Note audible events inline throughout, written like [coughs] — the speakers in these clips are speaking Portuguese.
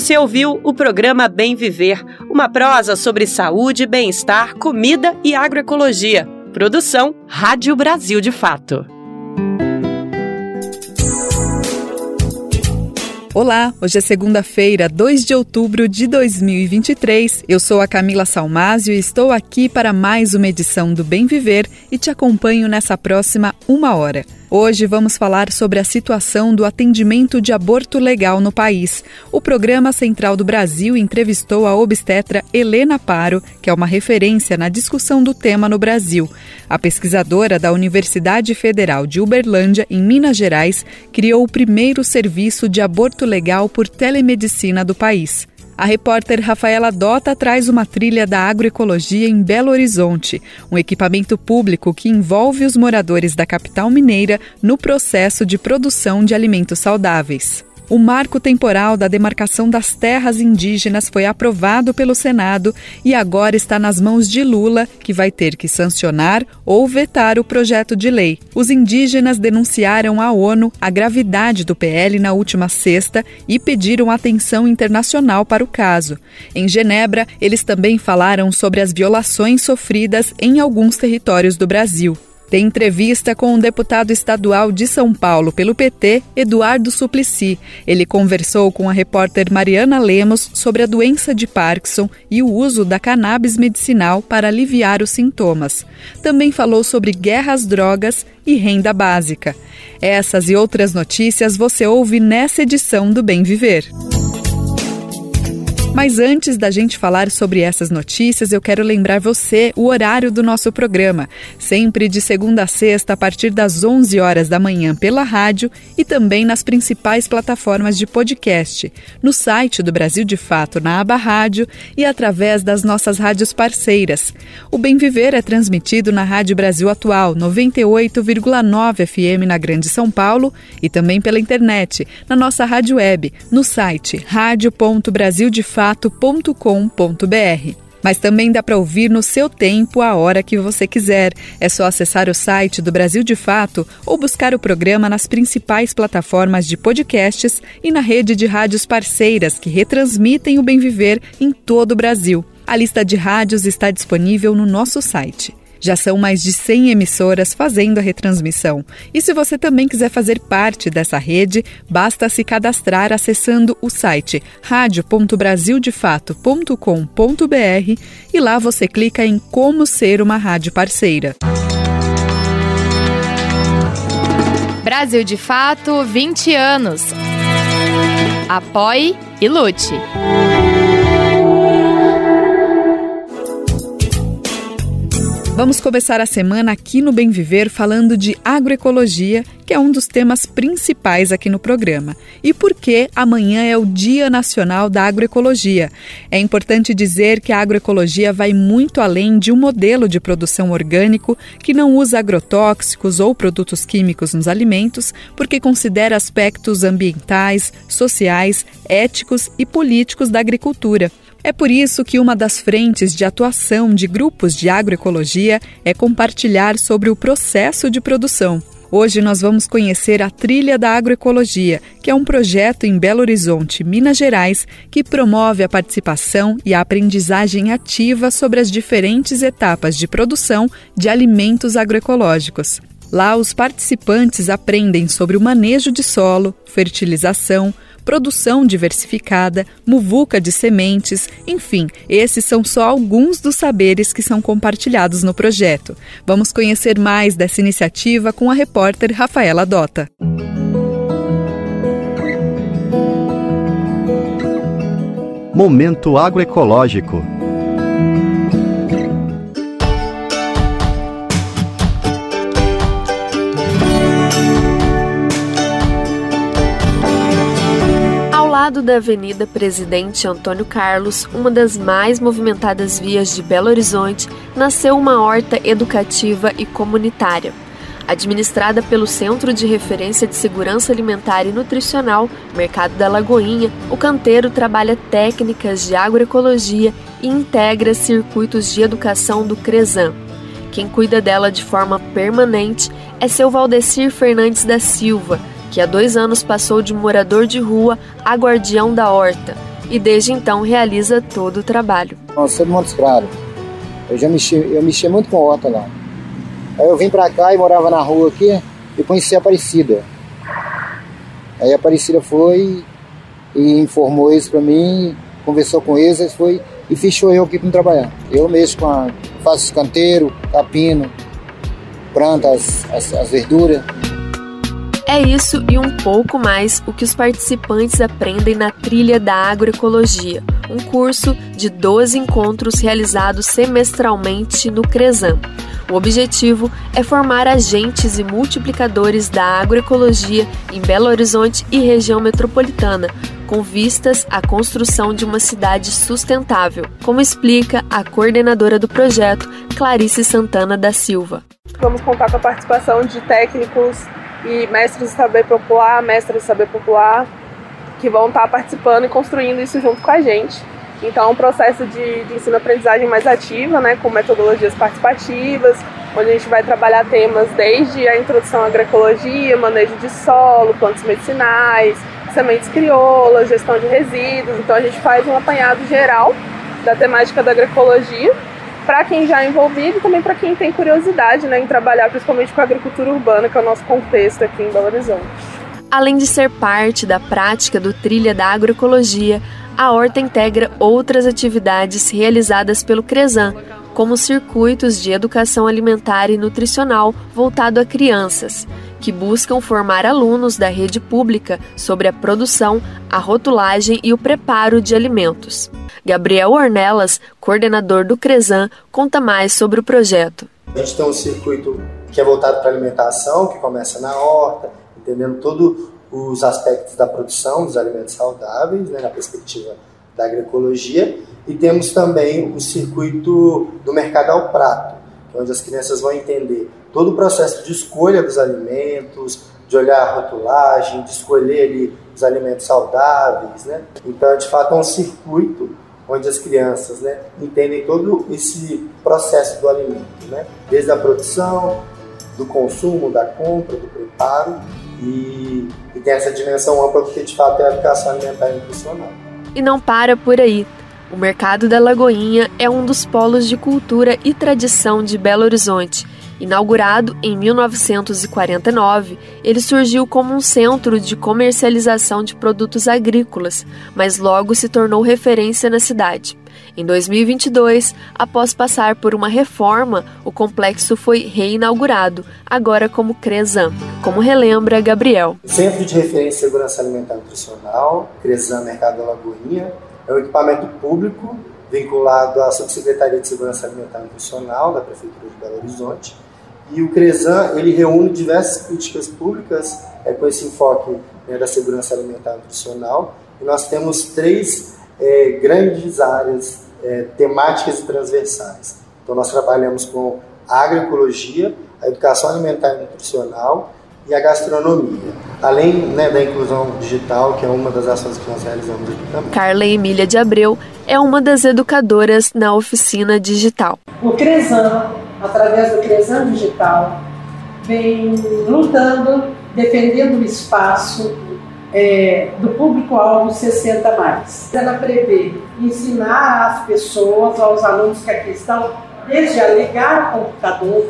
você ouviu o programa Bem Viver, uma prosa sobre saúde, bem-estar, comida e agroecologia. Produção Rádio Brasil de Fato. Olá, hoje é segunda-feira, 2 de outubro de 2023. Eu sou a Camila Salmásio e estou aqui para mais uma edição do Bem Viver e te acompanho nessa próxima uma hora. Hoje vamos falar sobre a situação do atendimento de aborto legal no país. O Programa Central do Brasil entrevistou a obstetra Helena Paro, que é uma referência na discussão do tema no Brasil. A pesquisadora da Universidade Federal de Uberlândia, em Minas Gerais, criou o primeiro serviço de aborto legal por telemedicina do país. A repórter Rafaela Dota traz uma trilha da agroecologia em Belo Horizonte, um equipamento público que envolve os moradores da capital mineira no processo de produção de alimentos saudáveis. O marco temporal da demarcação das terras indígenas foi aprovado pelo Senado e agora está nas mãos de Lula, que vai ter que sancionar ou vetar o projeto de lei. Os indígenas denunciaram à ONU a gravidade do PL na última sexta e pediram atenção internacional para o caso. Em Genebra, eles também falaram sobre as violações sofridas em alguns territórios do Brasil. Tem entrevista com o deputado estadual de São Paulo pelo PT, Eduardo Suplicy. Ele conversou com a repórter Mariana Lemos sobre a doença de Parkinson e o uso da cannabis medicinal para aliviar os sintomas. Também falou sobre guerra às drogas e renda básica. Essas e outras notícias você ouve nessa edição do Bem Viver. Mas antes da gente falar sobre essas notícias, eu quero lembrar você o horário do nosso programa, sempre de segunda a sexta a partir das 11 horas da manhã pela rádio e também nas principais plataformas de podcast, no site do Brasil de Fato na aba Rádio e através das nossas rádios parceiras. O Bem Viver é transmitido na Rádio Brasil Atual 98,9 FM na Grande São Paulo e também pela internet, na nossa rádio web, no site rádio.brasildefato fato.com.br. Mas também dá para ouvir no seu tempo, a hora que você quiser. É só acessar o site do Brasil de Fato ou buscar o programa nas principais plataformas de podcasts e na rede de rádios parceiras que retransmitem o Bem Viver em todo o Brasil. A lista de rádios está disponível no nosso site. Já são mais de 100 emissoras fazendo a retransmissão. E se você também quiser fazer parte dessa rede, basta se cadastrar acessando o site radio.brasildefato.com.br e lá você clica em Como Ser uma Rádio Parceira. Brasil de Fato 20 anos. Apoie e lute. Vamos começar a semana aqui no Bem Viver falando de agroecologia, que é um dos temas principais aqui no programa. E por que amanhã é o Dia Nacional da Agroecologia? É importante dizer que a agroecologia vai muito além de um modelo de produção orgânico que não usa agrotóxicos ou produtos químicos nos alimentos, porque considera aspectos ambientais, sociais, éticos e políticos da agricultura. É por isso que uma das frentes de atuação de grupos de agroecologia é compartilhar sobre o processo de produção. Hoje nós vamos conhecer a Trilha da Agroecologia, que é um projeto em Belo Horizonte, Minas Gerais, que promove a participação e a aprendizagem ativa sobre as diferentes etapas de produção de alimentos agroecológicos. Lá, os participantes aprendem sobre o manejo de solo, fertilização, produção diversificada, muvuca de sementes, enfim, esses são só alguns dos saberes que são compartilhados no projeto. Vamos conhecer mais dessa iniciativa com a repórter Rafaela Dota. Momento agroecológico. Lado da Avenida Presidente Antônio Carlos, uma das mais movimentadas vias de Belo Horizonte, nasceu uma horta educativa e comunitária. Administrada pelo Centro de Referência de Segurança Alimentar e Nutricional, Mercado da Lagoinha, o canteiro trabalha técnicas de agroecologia e integra circuitos de educação do CRESAM. Quem cuida dela de forma permanente é seu Valdecir Fernandes da Silva, que há dois anos passou de morador de rua a guardião da horta. e desde então realiza todo o trabalho. Eu sou de Montes Claros. Eu já mexi, eu mexi muito com horta lá. Aí eu vim pra cá e morava na rua aqui e conheci a Aparecida. Aí a Aparecida foi e informou isso pra mim, conversou com eles, foi e fechou eu aqui para trabalhar. Eu mesmo com a, faço escanteiro, capino, planto as, as, as verduras. É isso e um pouco mais o que os participantes aprendem na Trilha da Agroecologia, um curso de 12 encontros realizados semestralmente no Cresan. O objetivo é formar agentes e multiplicadores da agroecologia em Belo Horizonte e região metropolitana, com vistas à construção de uma cidade sustentável, como explica a coordenadora do projeto, Clarice Santana da Silva. Vamos contar com a participação de técnicos e mestres de saber popular, mestres de saber popular, que vão estar participando e construindo isso junto com a gente. Então, é um processo de, de ensino-aprendizagem mais ativa, né, com metodologias participativas, onde a gente vai trabalhar temas desde a introdução à agroecologia, manejo de solo, plantas medicinais, sementes crioulas, gestão de resíduos. Então, a gente faz um apanhado geral da temática da agroecologia para quem já é envolvido e também para quem tem curiosidade né, em trabalhar principalmente com a agricultura urbana, que é o nosso contexto aqui em Belo Horizonte. Além de ser parte da prática do Trilha da Agroecologia, a Horta integra outras atividades realizadas pelo CRESAM, como circuitos de educação alimentar e nutricional voltado a crianças, que buscam formar alunos da rede pública sobre a produção, a rotulagem e o preparo de alimentos. Gabriel Ornelas, coordenador do CRESAM, conta mais sobre o projeto. A gente tem um circuito que é voltado para alimentação, que começa na horta, entendendo todos os aspectos da produção dos alimentos saudáveis, né, na perspectiva da agroecologia, e temos também o circuito do mercado ao prato, é onde as crianças vão entender todo o processo de escolha dos alimentos, de olhar a rotulagem, de escolher ali os alimentos saudáveis, né? Então, de fato, é um circuito onde as crianças né, entendem todo esse processo do alimento, né? desde a produção, do consumo, da compra, do preparo e, e tem essa dimensão ampla porque de fato é a educação alimentar e nutricional. E não para por aí. O Mercado da Lagoinha é um dos polos de cultura e tradição de Belo Horizonte Inaugurado em 1949, ele surgiu como um centro de comercialização de produtos agrícolas, mas logo se tornou referência na cidade. Em 2022, após passar por uma reforma, o complexo foi reinaugurado, agora como Cresan, como relembra Gabriel. Centro de Referência em Segurança Alimentar e Nutricional, Cresan Mercado da Lagoinha, é um equipamento público vinculado à Subsecretaria de Segurança Alimentar e Nutricional da Prefeitura de Belo Horizonte e o CRESAN, ele reúne diversas políticas públicas é, com esse enfoque né, da segurança alimentar e nutricional. E nós temos três é, grandes áreas é, temáticas e transversais. Então, nós trabalhamos com a agroecologia, a educação alimentar e nutricional e a gastronomia, além né, da inclusão digital, que é uma das ações que nós realizamos aqui também. Carla Emília de Abreu é uma das educadoras na oficina digital. O CRESAN através do Cresan Digital, vem lutando, defendendo o espaço é, do público-alvo 60 mais. Ela prevê ensinar as pessoas, aos alunos que aqui estão, desde a ligar o computador,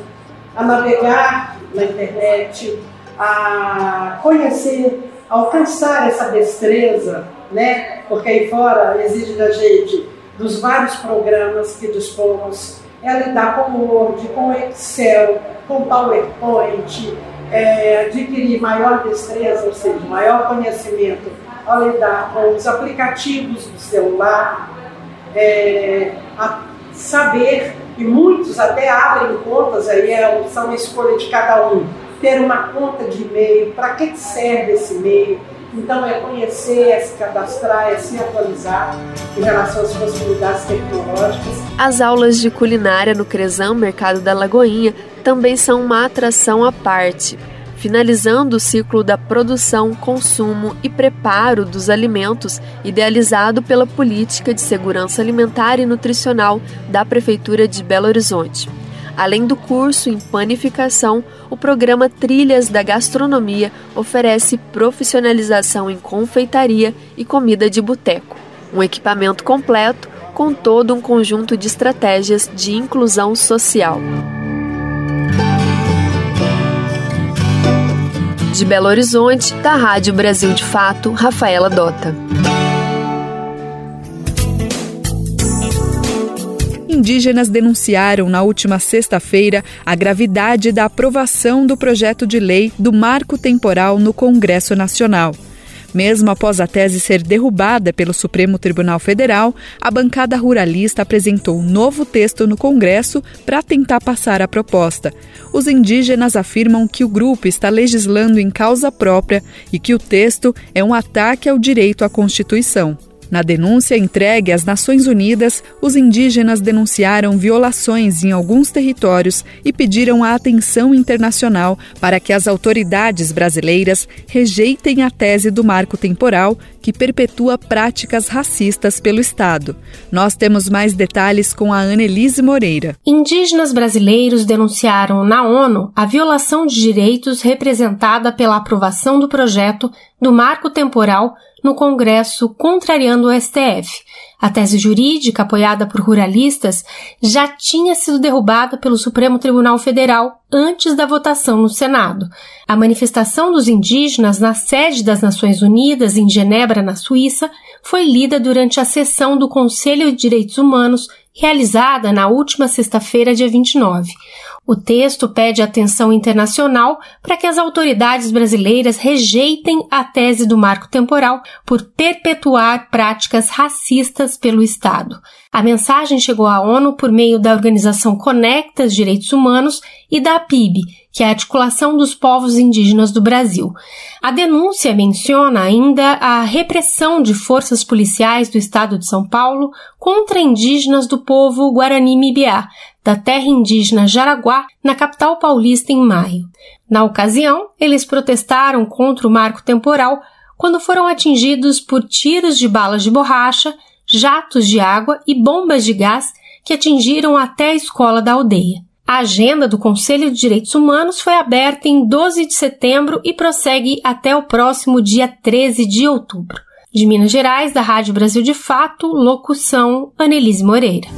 a navegar na internet, a conhecer, a alcançar essa destreza, né? Porque aí fora exige da gente dos vários programas que dispomos é lidar com Word, com Excel, com PowerPoint, é, adquirir maior destreza, ou seja, maior conhecimento ao lidar com os aplicativos do celular, é, saber, e muitos até abrem contas, aí é, uma escolha de cada um, ter uma conta de e-mail, para que serve esse e-mail, então, é conhecer, é se cadastrar, é se atualizar em relação às possibilidades tecnológicas. As aulas de culinária no Cresão Mercado da Lagoinha também são uma atração à parte. Finalizando o ciclo da produção, consumo e preparo dos alimentos, idealizado pela Política de Segurança Alimentar e Nutricional da Prefeitura de Belo Horizonte. Além do curso em panificação, o programa Trilhas da Gastronomia oferece profissionalização em confeitaria e comida de boteco. um equipamento completo com todo um conjunto de estratégias de inclusão social. De Belo Horizonte, da Rádio Brasil de Fato, Rafaela Dota. Indígenas denunciaram na última sexta-feira a gravidade da aprovação do projeto de lei do marco temporal no Congresso Nacional. Mesmo após a tese ser derrubada pelo Supremo Tribunal Federal, a bancada ruralista apresentou um novo texto no Congresso para tentar passar a proposta. Os indígenas afirmam que o grupo está legislando em causa própria e que o texto é um ataque ao direito à Constituição. Na denúncia entregue às Nações Unidas, os indígenas denunciaram violações em alguns territórios e pediram a atenção internacional para que as autoridades brasileiras rejeitem a tese do marco temporal que perpetua práticas racistas pelo Estado. Nós temos mais detalhes com a Annelise Moreira. Indígenas brasileiros denunciaram na ONU a violação de direitos representada pela aprovação do projeto do marco temporal no Congresso contrariando o STF. A tese jurídica, apoiada por ruralistas, já tinha sido derrubada pelo Supremo Tribunal Federal antes da votação no Senado. A manifestação dos indígenas na sede das Nações Unidas, em Genebra, na Suíça, foi lida durante a sessão do Conselho de Direitos Humanos realizada na última sexta-feira, dia 29. O texto pede atenção internacional para que as autoridades brasileiras rejeitem a tese do marco temporal por perpetuar práticas racistas pelo Estado. A mensagem chegou à ONU por meio da organização Conectas Direitos Humanos e da PIB, que é a Articulação dos Povos Indígenas do Brasil. A denúncia menciona ainda a repressão de forças policiais do estado de São Paulo contra indígenas do povo Guarani-Mibiá, da terra indígena Jaraguá, na capital paulista em maio. Na ocasião, eles protestaram contra o marco temporal quando foram atingidos por tiros de balas de borracha, jatos de água e bombas de gás que atingiram até a escola da aldeia. A agenda do Conselho de Direitos Humanos foi aberta em 12 de setembro e prossegue até o próximo dia 13 de outubro. De Minas Gerais, da Rádio Brasil de Fato, locução Anelise Moreira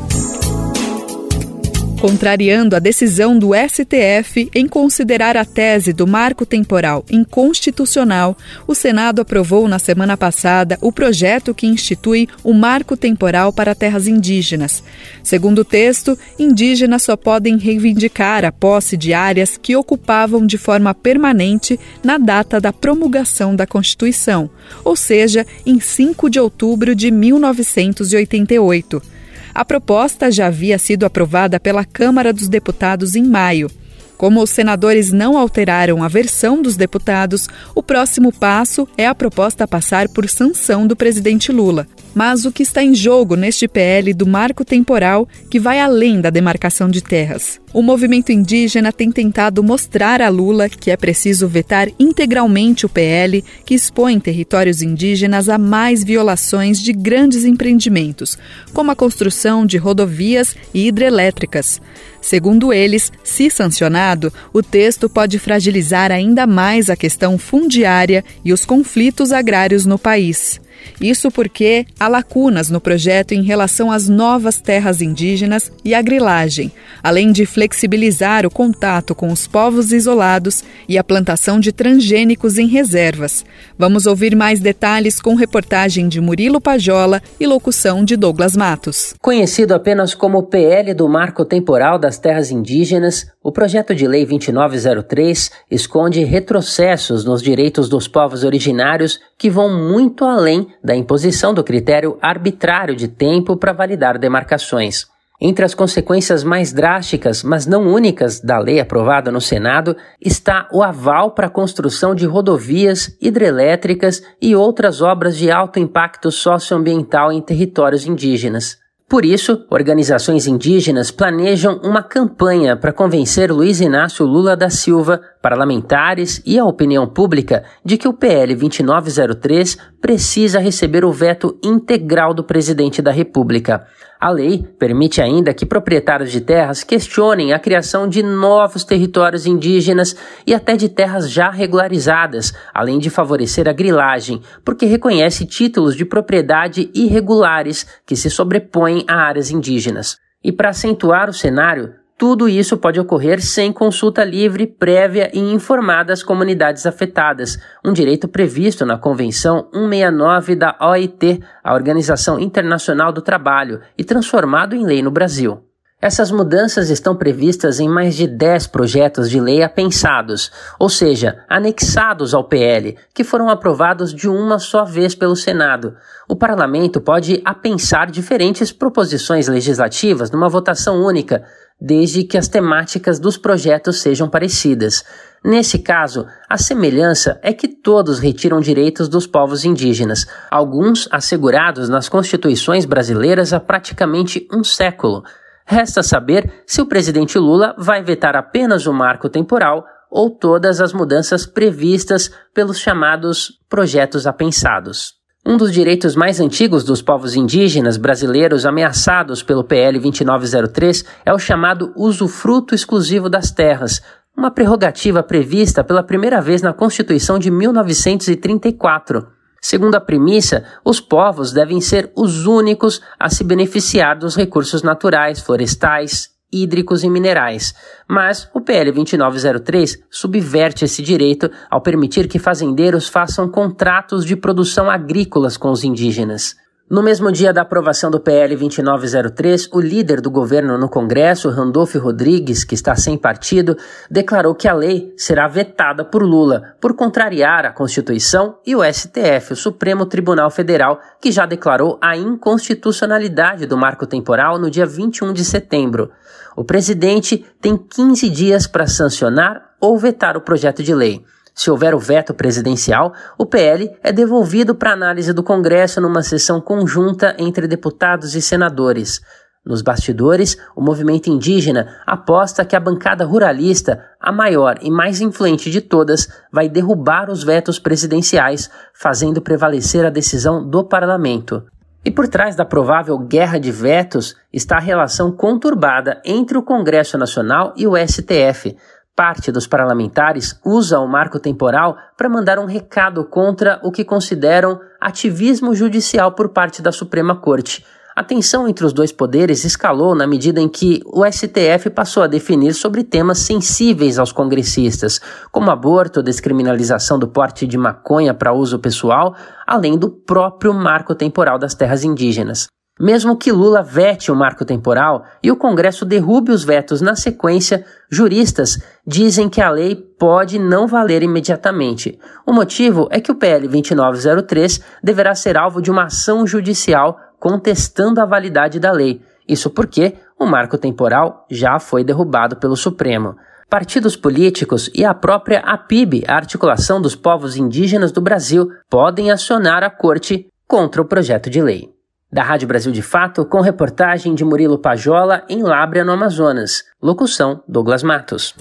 contrariando a decisão do STF em considerar a tese do marco temporal inconstitucional, o Senado aprovou na semana passada o projeto que institui o marco temporal para terras indígenas. Segundo o texto, indígenas só podem reivindicar a posse de áreas que ocupavam de forma permanente na data da promulgação da Constituição, ou seja, em 5 de outubro de 1988. A proposta já havia sido aprovada pela Câmara dos Deputados em maio. Como os senadores não alteraram a versão dos deputados, o próximo passo é a proposta passar por sanção do presidente Lula. Mas o que está em jogo neste PL do marco temporal que vai além da demarcação de terras? O movimento indígena tem tentado mostrar a Lula que é preciso vetar integralmente o PL que expõe territórios indígenas a mais violações de grandes empreendimentos, como a construção de rodovias e hidrelétricas. Segundo eles, se sancionado, o texto pode fragilizar ainda mais a questão fundiária e os conflitos agrários no país. Isso porque há lacunas no projeto em relação às novas terras indígenas e à grilagem, além de flexibilizar o contato com os povos isolados e a plantação de transgênicos em reservas. Vamos ouvir mais detalhes com reportagem de Murilo Pajola e locução de Douglas Matos. Conhecido apenas como PL do Marco Temporal das Terras Indígenas, o projeto de lei 2903 esconde retrocessos nos direitos dos povos originários que vão muito além da imposição do critério arbitrário de tempo para validar demarcações. Entre as consequências mais drásticas, mas não únicas, da lei aprovada no Senado está o aval para a construção de rodovias, hidrelétricas e outras obras de alto impacto socioambiental em territórios indígenas. Por isso, organizações indígenas planejam uma campanha para convencer Luiz Inácio Lula da Silva, parlamentares e a opinião pública de que o PL 2903 precisa receber o veto integral do presidente da República. A lei permite ainda que proprietários de terras questionem a criação de novos territórios indígenas e até de terras já regularizadas, além de favorecer a grilagem, porque reconhece títulos de propriedade irregulares que se sobrepõem a áreas indígenas. E para acentuar o cenário, tudo isso pode ocorrer sem consulta livre, prévia e informada às comunidades afetadas, um direito previsto na Convenção 169 da OIT, a Organização Internacional do Trabalho, e transformado em lei no Brasil. Essas mudanças estão previstas em mais de 10 projetos de lei apensados, ou seja, anexados ao PL, que foram aprovados de uma só vez pelo Senado. O parlamento pode apensar diferentes proposições legislativas numa votação única, desde que as temáticas dos projetos sejam parecidas. Nesse caso, a semelhança é que todos retiram direitos dos povos indígenas, alguns assegurados nas constituições brasileiras há praticamente um século. Resta saber se o presidente Lula vai vetar apenas o marco temporal ou todas as mudanças previstas pelos chamados projetos apensados. Um dos direitos mais antigos dos povos indígenas brasileiros ameaçados pelo PL 2903 é o chamado usufruto exclusivo das terras, uma prerrogativa prevista pela primeira vez na Constituição de 1934. Segundo a premissa, os povos devem ser os únicos a se beneficiar dos recursos naturais, florestais, hídricos e minerais. Mas o PL 2903 subverte esse direito ao permitir que fazendeiros façam contratos de produção agrícolas com os indígenas. No mesmo dia da aprovação do PL 2903, o líder do governo no Congresso, Randolph Rodrigues, que está sem partido, declarou que a lei será vetada por Lula por contrariar a Constituição e o STF, o Supremo Tribunal Federal, que já declarou a inconstitucionalidade do marco temporal no dia 21 de setembro. O presidente tem 15 dias para sancionar ou vetar o projeto de lei. Se houver o veto presidencial, o PL é devolvido para análise do Congresso numa sessão conjunta entre deputados e senadores. Nos bastidores, o movimento indígena aposta que a bancada ruralista, a maior e mais influente de todas, vai derrubar os vetos presidenciais, fazendo prevalecer a decisão do parlamento. E por trás da provável guerra de vetos está a relação conturbada entre o Congresso Nacional e o STF. Parte dos parlamentares usa o marco temporal para mandar um recado contra o que consideram ativismo judicial por parte da Suprema Corte. A tensão entre os dois poderes escalou na medida em que o STF passou a definir sobre temas sensíveis aos congressistas, como aborto, descriminalização do porte de maconha para uso pessoal, além do próprio marco temporal das terras indígenas. Mesmo que Lula vete o marco temporal e o Congresso derrube os vetos na sequência, juristas dizem que a lei pode não valer imediatamente. O motivo é que o PL 2903 deverá ser alvo de uma ação judicial contestando a validade da lei. Isso porque o marco temporal já foi derrubado pelo Supremo. Partidos políticos e a própria APIB, a Articulação dos Povos Indígenas do Brasil, podem acionar a corte contra o projeto de lei. Da Rádio Brasil de Fato, com reportagem de Murilo Pajola em Lábrea, no Amazonas. Locução: Douglas Matos.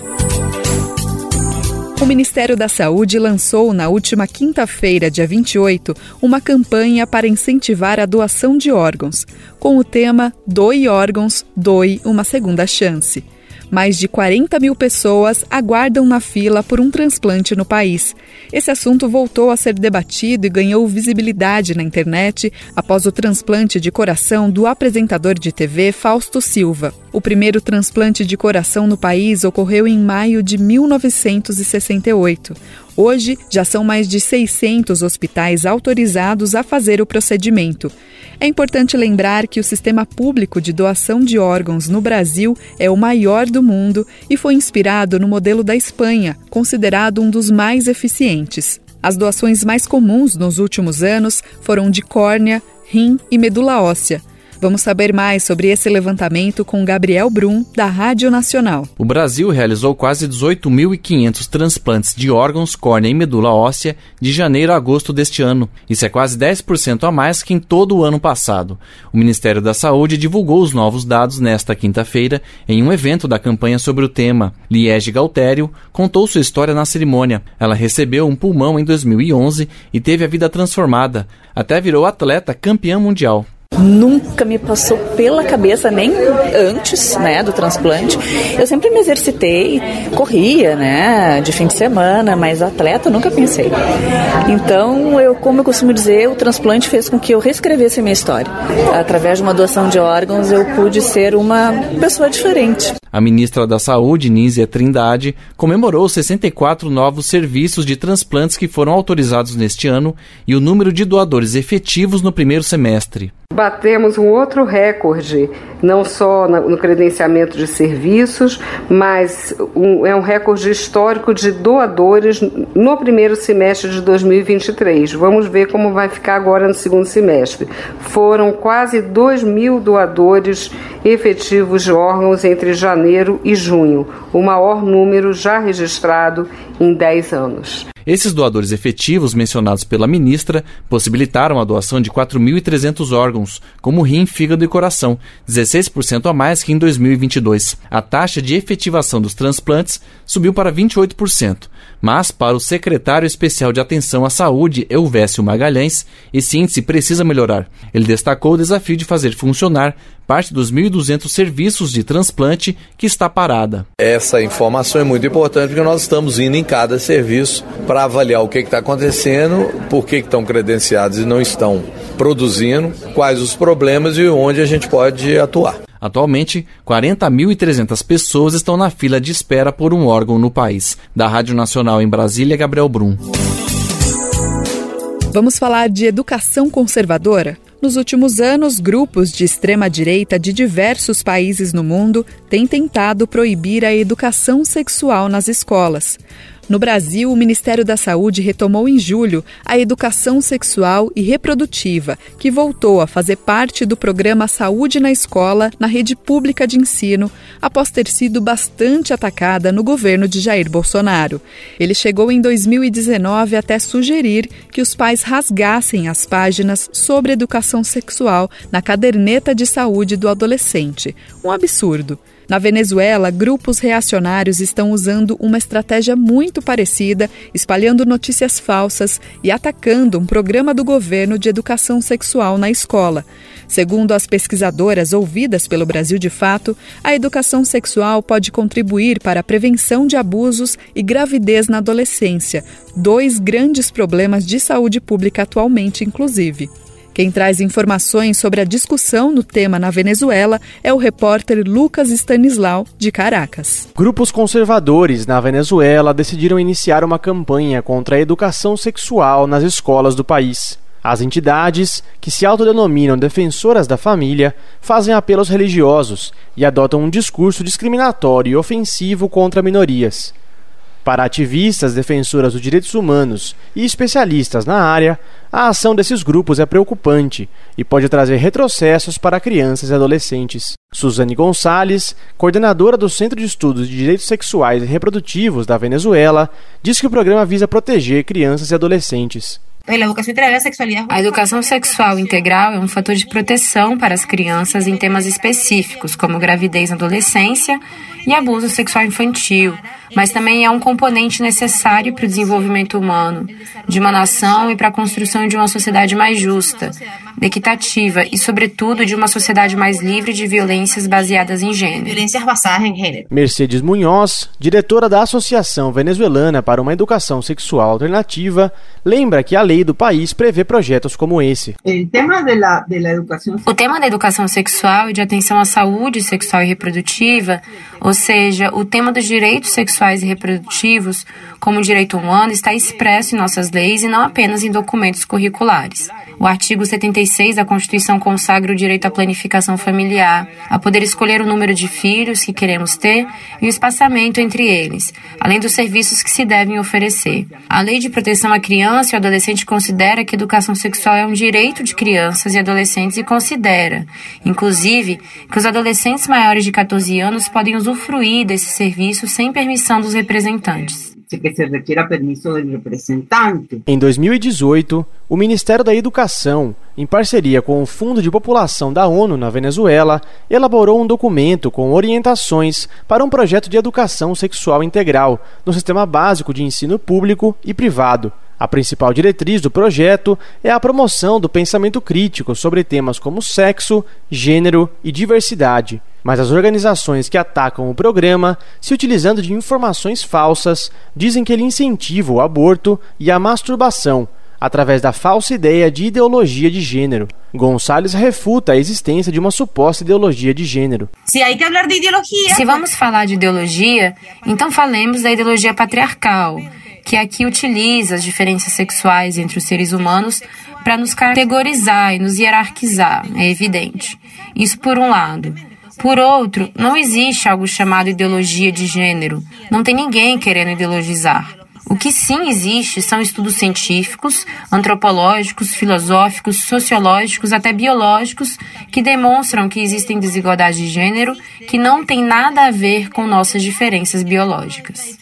O Ministério da Saúde lançou na última quinta-feira, dia 28, uma campanha para incentivar a doação de órgãos, com o tema Doe órgãos, doe uma segunda chance. Mais de 40 mil pessoas aguardam na fila por um transplante no país. Esse assunto voltou a ser debatido e ganhou visibilidade na internet após o transplante de coração do apresentador de TV Fausto Silva. O primeiro transplante de coração no país ocorreu em maio de 1968. Hoje, já são mais de 600 hospitais autorizados a fazer o procedimento. É importante lembrar que o sistema público de doação de órgãos no Brasil é o maior do mundo e foi inspirado no modelo da Espanha, considerado um dos mais eficientes. As doações mais comuns nos últimos anos foram de córnea, rim e medula óssea. Vamos saber mais sobre esse levantamento com Gabriel Brum, da Rádio Nacional. O Brasil realizou quase 18.500 transplantes de órgãos, córnea e medula óssea de janeiro a agosto deste ano. Isso é quase 10% a mais que em todo o ano passado. O Ministério da Saúde divulgou os novos dados nesta quinta-feira em um evento da campanha sobre o tema. Liege Galtério contou sua história na cerimônia. Ela recebeu um pulmão em 2011 e teve a vida transformada. Até virou atleta campeã mundial. Nunca me passou pela cabeça, nem antes né, do transplante. Eu sempre me exercitei, corria, né, de fim de semana, mas atleta nunca pensei. Então, eu, como eu costumo dizer, o transplante fez com que eu reescrevesse a minha história. Através de uma doação de órgãos, eu pude ser uma pessoa diferente. A ministra da Saúde, Nízia Trindade, comemorou 64 novos serviços de transplantes que foram autorizados neste ano e o número de doadores efetivos no primeiro semestre. Batemos um outro recorde, não só no credenciamento de serviços, mas um, é um recorde histórico de doadores no primeiro semestre de 2023. Vamos ver como vai ficar agora no segundo semestre. Foram quase 2 mil doadores efetivos de órgãos entre janeiro e junho, o maior número já registrado em 10 anos. Esses doadores efetivos mencionados pela ministra possibilitaram a doação de 4.300 órgãos, como rim, fígado e coração, 16% a mais que em 2022. A taxa de efetivação dos transplantes subiu para 28%, mas para o secretário especial de Atenção à Saúde, Elvésio Magalhães, esse índice precisa melhorar. Ele destacou o desafio de fazer funcionar parte dos 1.200 serviços de transplante que está parada. Essa informação é muito importante porque nós estamos indo em cada serviço para avaliar o que está acontecendo, por que estão credenciados e não estão produzindo, quais os problemas e onde a gente pode atuar. Atualmente, 40.300 pessoas estão na fila de espera por um órgão no país. Da Rádio Nacional em Brasília, Gabriel Brum. Vamos falar de educação conservadora? Nos últimos anos, grupos de extrema-direita de diversos países no mundo têm tentado proibir a educação sexual nas escolas. No Brasil, o Ministério da Saúde retomou em julho a educação sexual e reprodutiva, que voltou a fazer parte do programa Saúde na Escola na rede pública de ensino, após ter sido bastante atacada no governo de Jair Bolsonaro. Ele chegou em 2019 até sugerir que os pais rasgassem as páginas sobre educação sexual na caderneta de saúde do adolescente. Um absurdo. Na Venezuela, grupos reacionários estão usando uma estratégia muito parecida, espalhando notícias falsas e atacando um programa do governo de educação sexual na escola. Segundo as pesquisadoras ouvidas pelo Brasil de Fato, a educação sexual pode contribuir para a prevenção de abusos e gravidez na adolescência, dois grandes problemas de saúde pública atualmente, inclusive. Quem traz informações sobre a discussão no tema na Venezuela é o repórter Lucas Stanislau, de Caracas. Grupos conservadores na Venezuela decidiram iniciar uma campanha contra a educação sexual nas escolas do país. As entidades, que se autodenominam defensoras da família, fazem apelos religiosos e adotam um discurso discriminatório e ofensivo contra minorias. Para ativistas, defensoras dos direitos humanos e especialistas na área, a ação desses grupos é preocupante e pode trazer retrocessos para crianças e adolescentes. Suzane Gonçalves, coordenadora do Centro de Estudos de Direitos Sexuais e Reprodutivos da Venezuela, diz que o programa visa proteger crianças e adolescentes. A educação sexual integral é um fator de proteção para as crianças em temas específicos, como gravidez na adolescência e abuso sexual infantil, mas também é um componente necessário para o desenvolvimento humano, de uma nação e para a construção de uma sociedade mais justa, equitativa e, sobretudo, de uma sociedade mais livre de violências baseadas em gênero. Mercedes Munhoz, diretora da Associação Venezuelana para uma Educação Sexual Alternativa, lembra que a lei do país prevê projetos como esse. O tema da educação sexual e de atenção à saúde sexual e reprodutiva, ou seja, o tema dos direitos sexuais e reprodutivos como direito humano, está expresso em nossas leis e não apenas em documentos curriculares. O artigo 76 da Constituição consagra o direito à planificação familiar, a poder escolher o número de filhos que queremos ter e o espaçamento entre eles, além dos serviços que se devem oferecer. A Lei de Proteção à Criança e ao Adolescente considera que educação sexual é um direito de crianças e adolescentes e considera, inclusive, que os adolescentes maiores de 14 anos podem usufruir desse serviço sem permissão dos representantes que se requiera permiso do representante. Em 2018, o Ministério da Educação, em parceria com o Fundo de População da ONU na Venezuela, elaborou um documento com orientações para um projeto de educação sexual integral no sistema básico de ensino público e privado. A principal diretriz do projeto é a promoção do pensamento crítico sobre temas como sexo, gênero e diversidade. Mas as organizações que atacam o programa, se utilizando de informações falsas, dizem que ele incentiva o aborto e a masturbação, através da falsa ideia de ideologia de gênero. Gonçalves refuta a existência de uma suposta ideologia de gênero. Se aí falar de ideologia. Se vamos falar de ideologia, então falemos da ideologia patriarcal que aqui utiliza as diferenças sexuais entre os seres humanos para nos categorizar e nos hierarquizar, é evidente. Isso por um lado. Por outro, não existe algo chamado ideologia de gênero. Não tem ninguém querendo ideologizar. O que sim existe são estudos científicos, antropológicos, filosóficos, sociológicos, até biológicos, que demonstram que existem desigualdades de gênero que não têm nada a ver com nossas diferenças biológicas.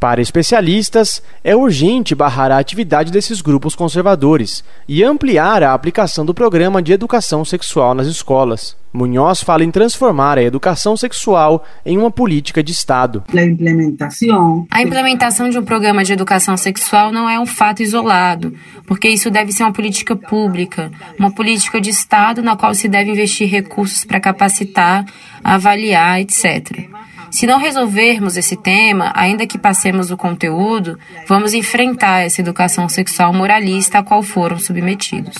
Para especialistas, é urgente barrar a atividade desses grupos conservadores e ampliar a aplicação do programa de educação sexual nas escolas. Munhoz fala em transformar a educação sexual em uma política de Estado. A implementação de um programa de educação sexual não é um fato isolado, porque isso deve ser uma política pública, uma política de Estado na qual se deve investir recursos para capacitar, avaliar, etc. Se não resolvermos esse tema, ainda que passemos o conteúdo, vamos enfrentar essa educação sexual moralista a qual foram submetidos.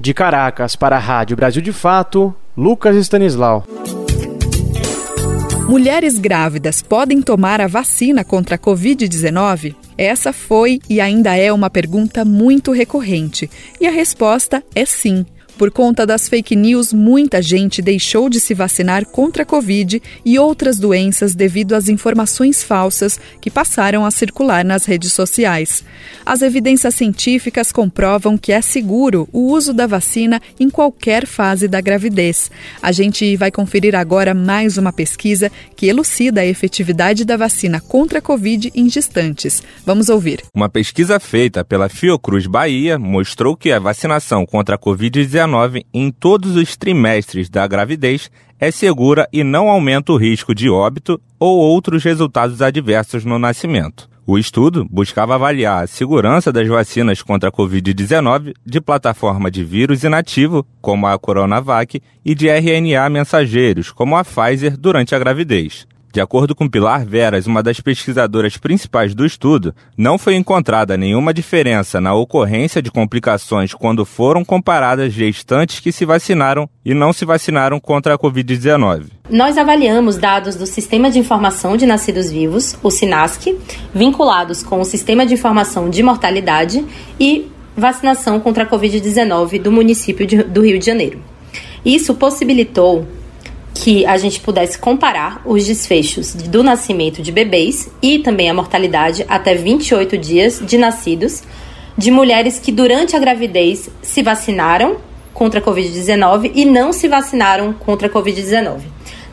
De Caracas para a Rádio Brasil de Fato, Lucas Stanislau. Mulheres grávidas podem tomar a vacina contra a Covid-19? Essa foi e ainda é uma pergunta muito recorrente. E a resposta é sim. Por conta das fake news, muita gente deixou de se vacinar contra a Covid e outras doenças devido às informações falsas que passaram a circular nas redes sociais. As evidências científicas comprovam que é seguro o uso da vacina em qualquer fase da gravidez. A gente vai conferir agora mais uma pesquisa que elucida a efetividade da vacina contra a Covid em gestantes. Vamos ouvir. Uma pesquisa feita pela Fiocruz Bahia mostrou que a vacinação contra a Covid-19 em todos os trimestres da gravidez é segura e não aumenta o risco de óbito ou outros resultados adversos no nascimento. O estudo buscava avaliar a segurança das vacinas contra a Covid-19 de plataforma de vírus inativo, como a Coronavac, e de RNA mensageiros, como a Pfizer, durante a gravidez. De acordo com Pilar Veras, uma das pesquisadoras principais do estudo, não foi encontrada nenhuma diferença na ocorrência de complicações quando foram comparadas gestantes que se vacinaram e não se vacinaram contra a Covid-19. Nós avaliamos dados do Sistema de Informação de Nascidos Vivos, o SINASC, vinculados com o Sistema de Informação de Mortalidade e vacinação contra a Covid-19 do município de, do Rio de Janeiro. Isso possibilitou que a gente pudesse comparar os desfechos do nascimento de bebês e também a mortalidade até 28 dias de nascidos de mulheres que durante a gravidez se vacinaram contra a Covid-19 e não se vacinaram contra a Covid-19.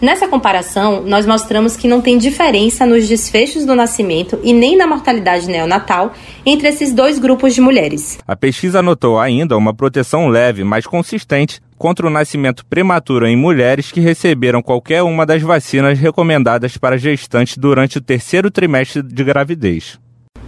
Nessa comparação, nós mostramos que não tem diferença nos desfechos do nascimento e nem na mortalidade neonatal entre esses dois grupos de mulheres. A pesquisa notou ainda uma proteção leve, mas consistente, contra o nascimento prematuro em mulheres que receberam qualquer uma das vacinas recomendadas para gestantes durante o terceiro trimestre de gravidez.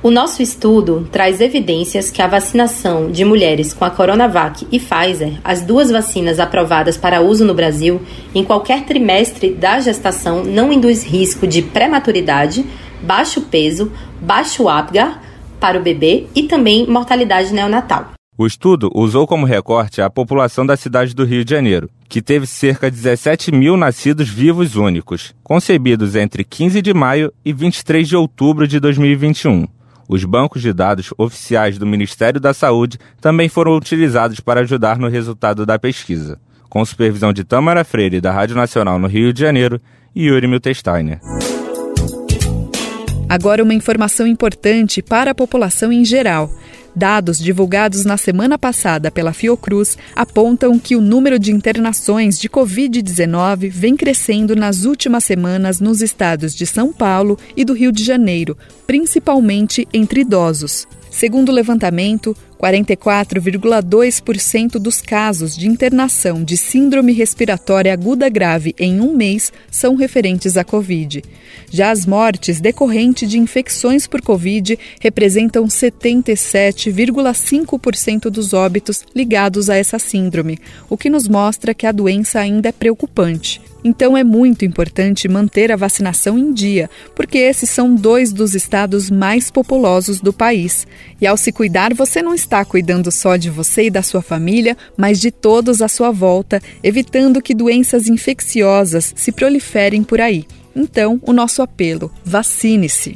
O nosso estudo traz evidências que a vacinação de mulheres com a Coronavac e Pfizer, as duas vacinas aprovadas para uso no Brasil, em qualquer trimestre da gestação não induz risco de prematuridade, baixo peso, baixo APGAR para o bebê e também mortalidade neonatal. O estudo usou como recorte a população da cidade do Rio de Janeiro, que teve cerca de 17 mil nascidos vivos únicos, concebidos entre 15 de maio e 23 de outubro de 2021. Os bancos de dados oficiais do Ministério da Saúde também foram utilizados para ajudar no resultado da pesquisa. Com supervisão de Tamara Freire, da Rádio Nacional no Rio de Janeiro, e Yuri Miltesteiner. Agora, uma informação importante para a população em geral. Dados divulgados na semana passada pela Fiocruz apontam que o número de internações de Covid-19 vem crescendo nas últimas semanas nos estados de São Paulo e do Rio de Janeiro, principalmente entre idosos. Segundo o levantamento, 44,2% dos casos de internação de síndrome respiratória aguda grave em um mês são referentes à Covid. Já as mortes decorrentes de infecções por Covid representam 77,5% dos óbitos ligados a essa síndrome, o que nos mostra que a doença ainda é preocupante. Então é muito importante manter a vacinação em dia, porque esses são dois dos estados mais populosos do país. E ao se cuidar, você não está cuidando só de você e da sua família, mas de todos à sua volta, evitando que doenças infecciosas se proliferem por aí. Então, o nosso apelo: vacine-se.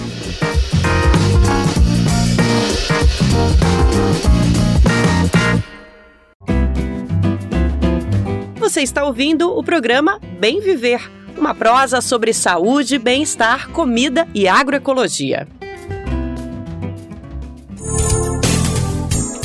Você está ouvindo o programa Bem Viver, uma prosa sobre saúde, bem-estar, comida e agroecologia.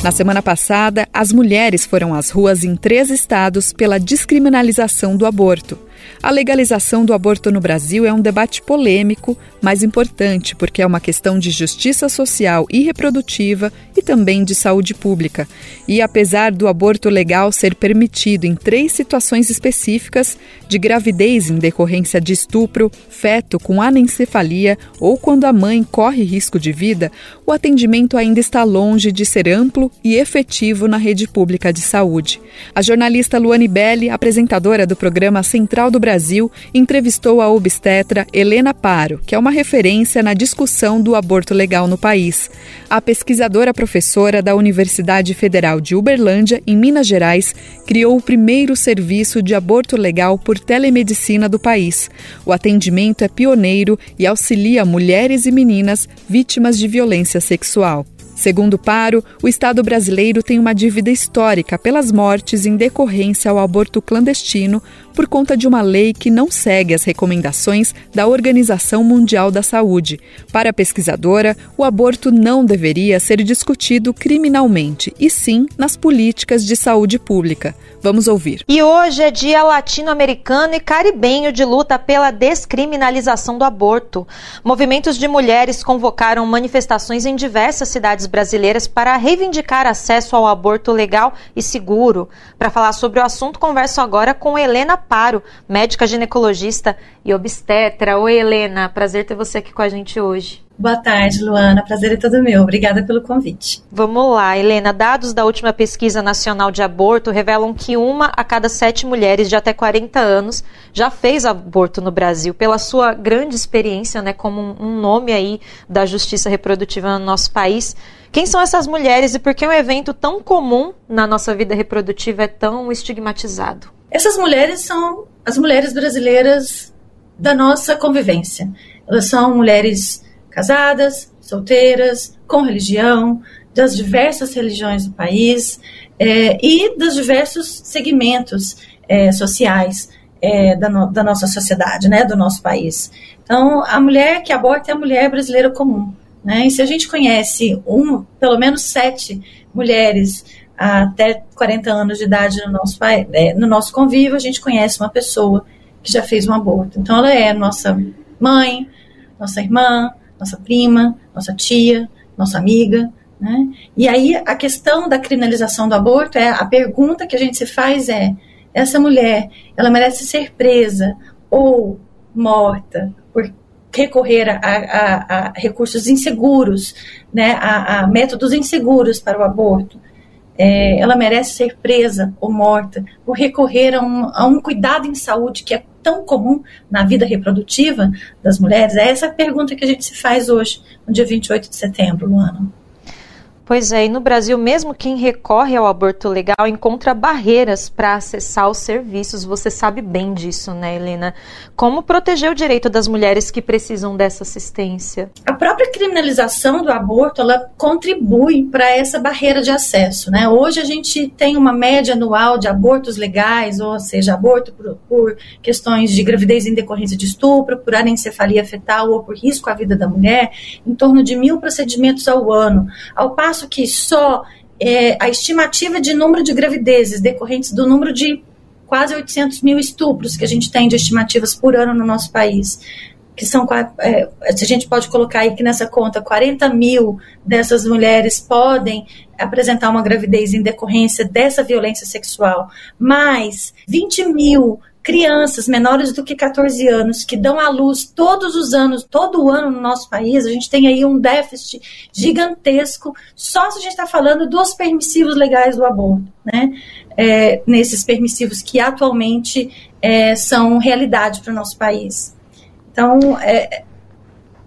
Na semana passada, as mulheres foram às ruas em três estados pela descriminalização do aborto. A legalização do aborto no Brasil é um debate polêmico, mas importante porque é uma questão de justiça social e reprodutiva e também de saúde pública. E apesar do aborto legal ser permitido em três situações específicas, de gravidez em decorrência de estupro, feto com anencefalia ou quando a mãe corre risco de vida, o atendimento ainda está longe de ser amplo e efetivo na rede pública de saúde. A jornalista Luane Belli, apresentadora do programa Central do Brasil, entrevistou a obstetra Helena Paro, que é uma referência na discussão do aborto legal no país. A pesquisadora professora da Universidade Federal de Uberlândia, em Minas Gerais, criou o primeiro serviço de aborto legal por telemedicina do país. O atendimento é pioneiro e auxilia mulheres e meninas vítimas de violência sexual. Segundo Paro, o Estado brasileiro tem uma dívida histórica pelas mortes em decorrência ao aborto clandestino por conta de uma lei que não segue as recomendações da Organização Mundial da Saúde. Para a pesquisadora, o aborto não deveria ser discutido criminalmente, e sim nas políticas de saúde pública. Vamos ouvir. E hoje é dia latino-americano e caribenho de luta pela descriminalização do aborto. Movimentos de mulheres convocaram manifestações em diversas cidades brasileiras para reivindicar acesso ao aborto legal e seguro. Para falar sobre o assunto, converso agora com Helena Paro, médica ginecologista e obstetra. Oi, Helena, prazer ter você aqui com a gente hoje. Boa tarde, Luana. Prazer é todo meu. Obrigada pelo convite. Vamos lá, Helena. Dados da última pesquisa nacional de aborto revelam que uma a cada sete mulheres de até 40 anos já fez aborto no Brasil. Pela sua grande experiência, né, como um nome aí da justiça reprodutiva no nosso país, quem são essas mulheres e por que um evento tão comum na nossa vida reprodutiva é tão estigmatizado? Essas mulheres são as mulheres brasileiras da nossa convivência. Elas são mulheres casadas, solteiras, com religião, das diversas religiões do país é, e dos diversos segmentos é, sociais é, da, no, da, nossa sociedade, né, do nosso país. Então, a mulher que aborta é a mulher brasileira comum. Né? E se a gente conhece um, pelo menos sete mulheres até 40 anos de idade no nosso, é, no nosso convívio, a gente conhece uma pessoa que já fez um aborto. Então, ela é nossa mãe, nossa irmã, nossa prima, nossa tia, nossa amiga. Né? E aí a questão da criminalização do aborto é a pergunta que a gente se faz é essa mulher ela merece ser presa ou morta por recorrer a, a, a recursos inseguros, né, a, a, métodos inseguros para o aborto. É, ela merece ser presa ou morta por recorrer a um, a um cuidado em saúde que é tão comum na vida reprodutiva das mulheres? É essa a pergunta que a gente se faz hoje, no dia 28 de setembro, Luana. Pois é, e no Brasil, mesmo quem recorre ao aborto legal encontra barreiras para acessar os serviços. Você sabe bem disso, né, Helena? Como proteger o direito das mulheres que precisam dessa assistência? A própria criminalização do aborto, ela contribui para essa barreira de acesso, né? Hoje a gente tem uma média anual de abortos legais, ou seja, aborto por, por questões de gravidez em decorrência de estupro, por anencefalia fetal ou por risco à vida da mulher, em torno de mil procedimentos ao ano. Ao passo passo que só é, a estimativa de número de gravidezes decorrentes do número de quase 800 mil estupros que a gente tem de estimativas por ano no nosso país, que são, é, a gente pode colocar aí que nessa conta 40 mil dessas mulheres podem apresentar uma gravidez em decorrência dessa violência sexual, mais 20 mil crianças menores do que 14 anos que dão à luz todos os anos, todo ano no nosso país, a gente tem aí um déficit gigantesco, só se a gente está falando dos permissivos legais do aborto, né? É, nesses permissivos que atualmente é, são realidade para o nosso país. Então, é,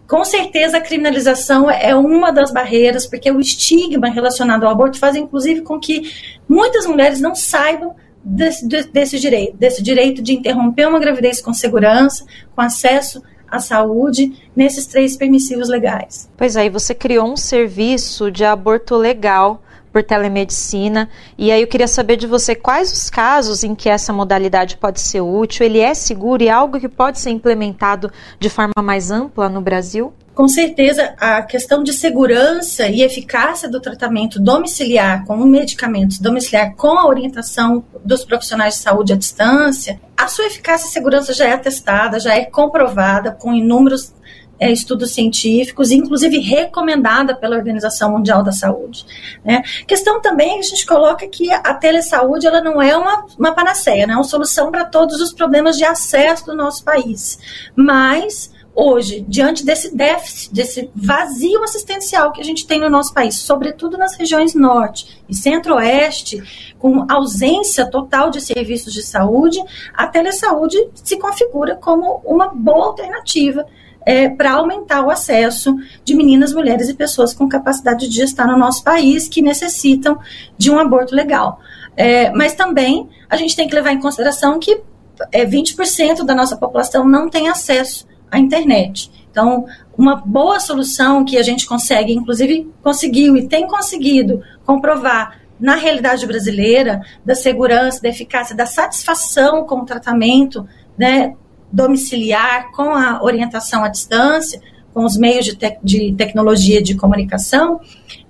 com certeza a criminalização é uma das barreiras, porque o estigma relacionado ao aborto faz inclusive com que muitas mulheres não saibam desse, desse direito, desse direito de interromper uma gravidez com segurança, com acesso à saúde, nesses três permissivos legais. Pois aí, você criou um serviço de aborto legal por telemedicina. E aí eu queria saber de você quais os casos em que essa modalidade pode ser útil, ele é seguro e é algo que pode ser implementado de forma mais ampla no Brasil? Com certeza, a questão de segurança e eficácia do tratamento domiciliar com medicamentos domiciliar com a orientação dos profissionais de saúde à distância, a sua eficácia e segurança já é atestada, já é comprovada com inúmeros é, estudos científicos, inclusive recomendada pela Organização Mundial da Saúde. Né? Questão também a gente coloca que a telesaúde ela não é uma, uma panaceia, não é uma solução para todos os problemas de acesso do nosso país, mas hoje, diante desse déficit, desse vazio assistencial que a gente tem no nosso país, sobretudo nas regiões norte e centro-oeste, com ausência total de serviços de saúde, a telesaúde se configura como uma boa alternativa é, para aumentar o acesso de meninas, mulheres e pessoas com capacidade de gestar no nosso país que necessitam de um aborto legal. É, mas também a gente tem que levar em consideração que é, 20% da nossa população não tem acesso à internet. Então, uma boa solução que a gente consegue, inclusive conseguiu e tem conseguido comprovar na realidade brasileira, da segurança, da eficácia, da satisfação com o tratamento, né, domiciliar, com a orientação à distância, com os meios de, te de tecnologia de comunicação,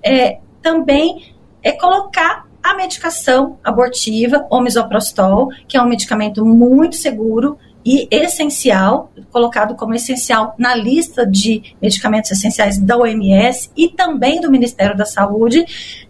é, também é colocar a medicação abortiva, o misoprostol, que é um medicamento muito seguro e essencial, colocado como essencial na lista de medicamentos essenciais da OMS e também do Ministério da Saúde,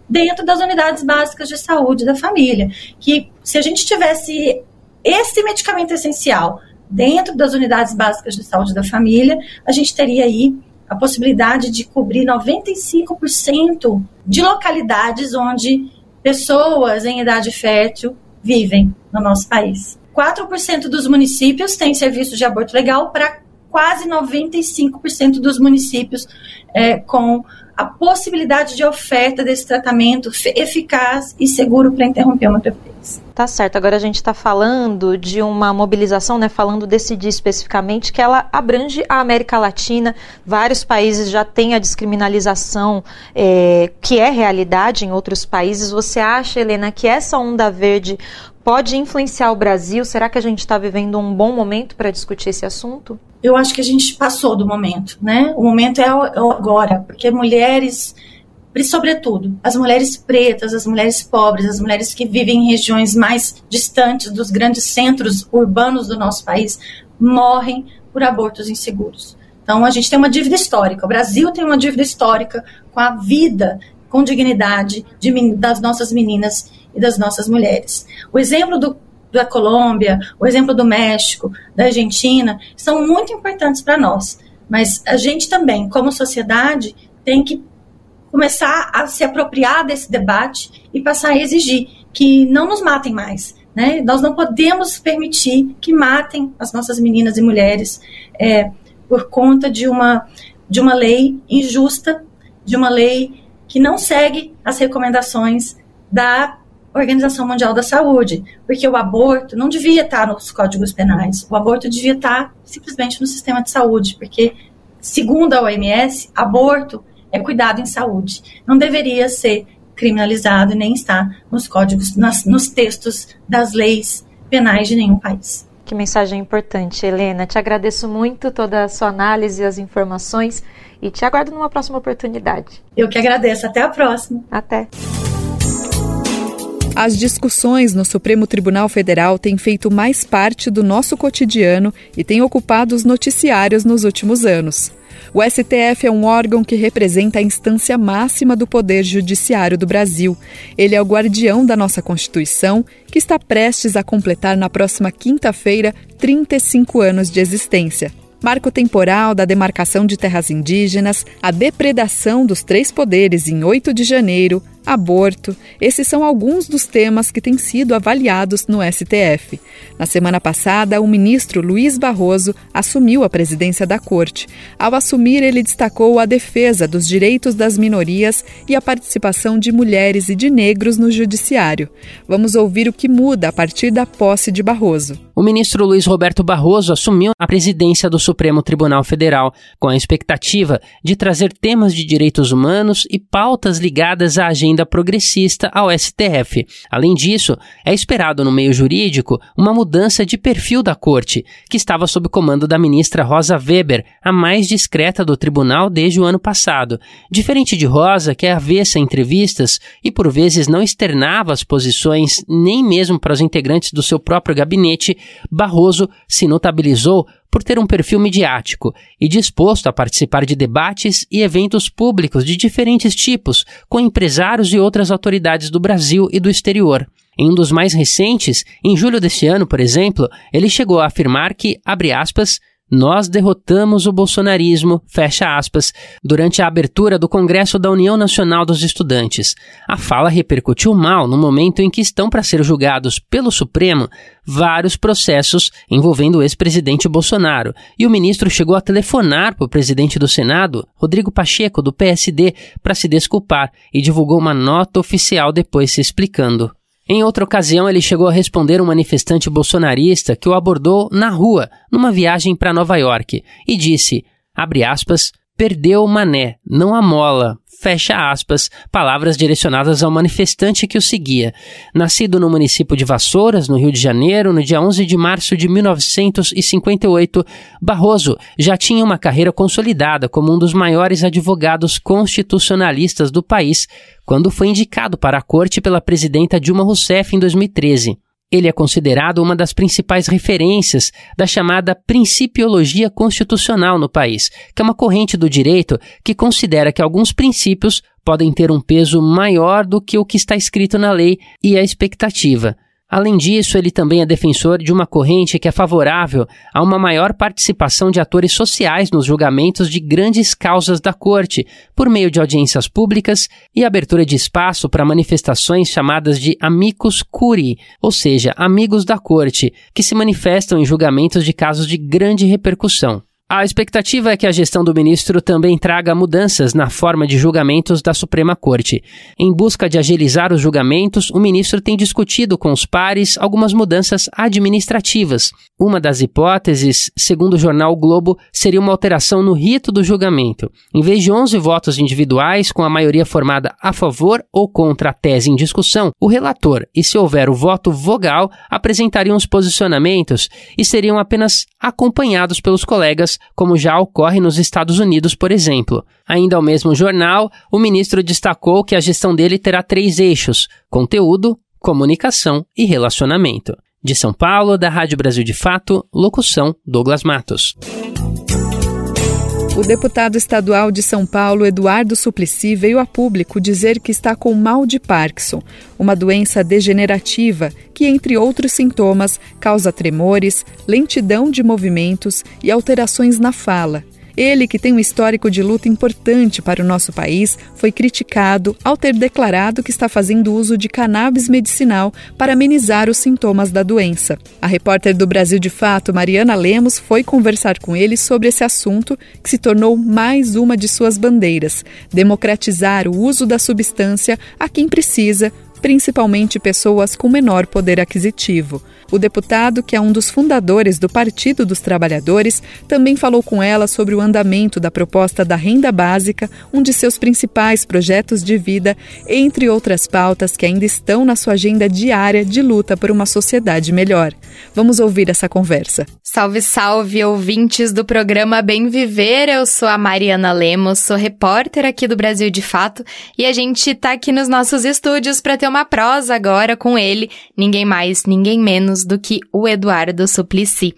dentro das unidades básicas de saúde da família. Que se a gente tivesse esse medicamento essencial dentro das unidades básicas de saúde da família, a gente teria aí a possibilidade de cobrir 95% de localidades onde pessoas em idade fértil vivem no nosso país. 4% dos municípios têm serviço de aborto legal para quase 95% dos municípios é, com a possibilidade de oferta desse tratamento eficaz e seguro para interromper uma gravidez. Tá certo. Agora a gente está falando de uma mobilização, né? Falando desse dia especificamente, que ela abrange a América Latina. Vários países já têm a descriminalização, é, que é realidade em outros países. Você acha, Helena, que essa onda verde pode influenciar o Brasil? Será que a gente está vivendo um bom momento para discutir esse assunto? Eu acho que a gente passou do momento, né? O momento é, é agora, porque mulheres, sobretudo as mulheres pretas, as mulheres pobres, as mulheres que vivem em regiões mais distantes dos grandes centros urbanos do nosso país, morrem por abortos inseguros. Então a gente tem uma dívida histórica. O Brasil tem uma dívida histórica com a vida com dignidade de, das nossas meninas e das nossas mulheres. O exemplo do, da Colômbia, o exemplo do México, da Argentina, são muito importantes para nós. Mas a gente também, como sociedade, tem que começar a se apropriar desse debate e passar a exigir que não nos matem mais. Né? Nós não podemos permitir que matem as nossas meninas e mulheres é, por conta de uma, de uma lei injusta, de uma lei que não segue as recomendações da Organização Mundial da Saúde, porque o aborto não devia estar nos códigos penais, o aborto devia estar simplesmente no sistema de saúde, porque, segundo a OMS, aborto é cuidado em saúde, não deveria ser criminalizado e nem estar nos códigos, nas, nos textos das leis penais de nenhum país. Que mensagem importante, Helena. Te agradeço muito toda a sua análise e as informações e te aguardo numa próxima oportunidade. Eu que agradeço. Até a próxima. Até. As discussões no Supremo Tribunal Federal têm feito mais parte do nosso cotidiano e têm ocupado os noticiários nos últimos anos. O STF é um órgão que representa a instância máxima do poder judiciário do Brasil. Ele é o guardião da nossa Constituição, que está prestes a completar na próxima quinta-feira 35 anos de existência marco temporal da demarcação de terras indígenas, a depredação dos três poderes em 8 de janeiro, aborto. Esses são alguns dos temas que têm sido avaliados no STF. Na semana passada, o ministro Luiz Barroso assumiu a presidência da corte. Ao assumir, ele destacou a defesa dos direitos das minorias e a participação de mulheres e de negros no judiciário. Vamos ouvir o que muda a partir da posse de Barroso. O ministro Luiz Roberto Barroso assumiu a presidência do Supremo Tribunal Federal com a expectativa de trazer temas de direitos humanos e pautas ligadas à agenda agenda progressista ao STF. Além disso, é esperado no meio jurídico uma mudança de perfil da corte, que estava sob comando da ministra Rosa Weber, a mais discreta do tribunal desde o ano passado. Diferente de Rosa, que é avessa a entrevistas e por vezes não externava as posições nem mesmo para os integrantes do seu próprio gabinete, Barroso se notabilizou por ter um perfil midiático e disposto a participar de debates e eventos públicos de diferentes tipos com empresários e outras autoridades do Brasil e do exterior. Em um dos mais recentes, em julho deste ano, por exemplo, ele chegou a afirmar que, abre aspas, nós derrotamos o bolsonarismo, fecha aspas, durante a abertura do Congresso da União Nacional dos Estudantes. A fala repercutiu mal no momento em que estão para ser julgados pelo Supremo vários processos envolvendo o ex-presidente Bolsonaro, e o ministro chegou a telefonar para o presidente do Senado, Rodrigo Pacheco, do PSD, para se desculpar e divulgou uma nota oficial depois se explicando. Em outra ocasião, ele chegou a responder um manifestante bolsonarista que o abordou na rua, numa viagem para Nova York, e disse, abre aspas, perdeu o mané, não a mola, fecha aspas, palavras direcionadas ao manifestante que o seguia. Nascido no município de Vassouras, no Rio de Janeiro, no dia 11 de março de 1958, Barroso já tinha uma carreira consolidada como um dos maiores advogados constitucionalistas do país, quando foi indicado para a corte pela presidenta Dilma Rousseff em 2013. Ele é considerado uma das principais referências da chamada principiologia constitucional no país, que é uma corrente do direito que considera que alguns princípios podem ter um peso maior do que o que está escrito na lei e a expectativa. Além disso, ele também é defensor de uma corrente que é favorável a uma maior participação de atores sociais nos julgamentos de grandes causas da corte, por meio de audiências públicas e abertura de espaço para manifestações chamadas de amicus curiae, ou seja, amigos da corte, que se manifestam em julgamentos de casos de grande repercussão. A expectativa é que a gestão do ministro também traga mudanças na forma de julgamentos da Suprema Corte. Em busca de agilizar os julgamentos, o ministro tem discutido com os pares algumas mudanças administrativas. Uma das hipóteses, segundo o jornal o Globo, seria uma alteração no rito do julgamento. Em vez de 11 votos individuais, com a maioria formada a favor ou contra a tese em discussão, o relator, e se houver o voto vogal, apresentariam os posicionamentos e seriam apenas acompanhados pelos colegas como já ocorre nos Estados Unidos, por exemplo. Ainda ao mesmo jornal, o ministro destacou que a gestão dele terá três eixos: conteúdo, comunicação e relacionamento. De São Paulo, da Rádio Brasil de Fato, locução Douglas Matos. O deputado estadual de São Paulo, Eduardo Suplicy, veio a público dizer que está com mal de Parkinson, uma doença degenerativa que, entre outros sintomas, causa tremores, lentidão de movimentos e alterações na fala. Ele, que tem um histórico de luta importante para o nosso país, foi criticado ao ter declarado que está fazendo uso de cannabis medicinal para amenizar os sintomas da doença. A repórter do Brasil de Fato, Mariana Lemos, foi conversar com ele sobre esse assunto que se tornou mais uma de suas bandeiras: democratizar o uso da substância a quem precisa principalmente pessoas com menor poder aquisitivo. O deputado, que é um dos fundadores do Partido dos Trabalhadores, também falou com ela sobre o andamento da proposta da renda básica, um de seus principais projetos de vida, entre outras pautas que ainda estão na sua agenda diária de luta por uma sociedade melhor. Vamos ouvir essa conversa. Salve, salve, ouvintes do programa Bem Viver. Eu sou a Mariana Lemos, sou repórter aqui do Brasil de Fato e a gente está aqui nos nossos estúdios para ter uma prosa agora com ele, ninguém mais, ninguém menos do que o Eduardo Suplicy.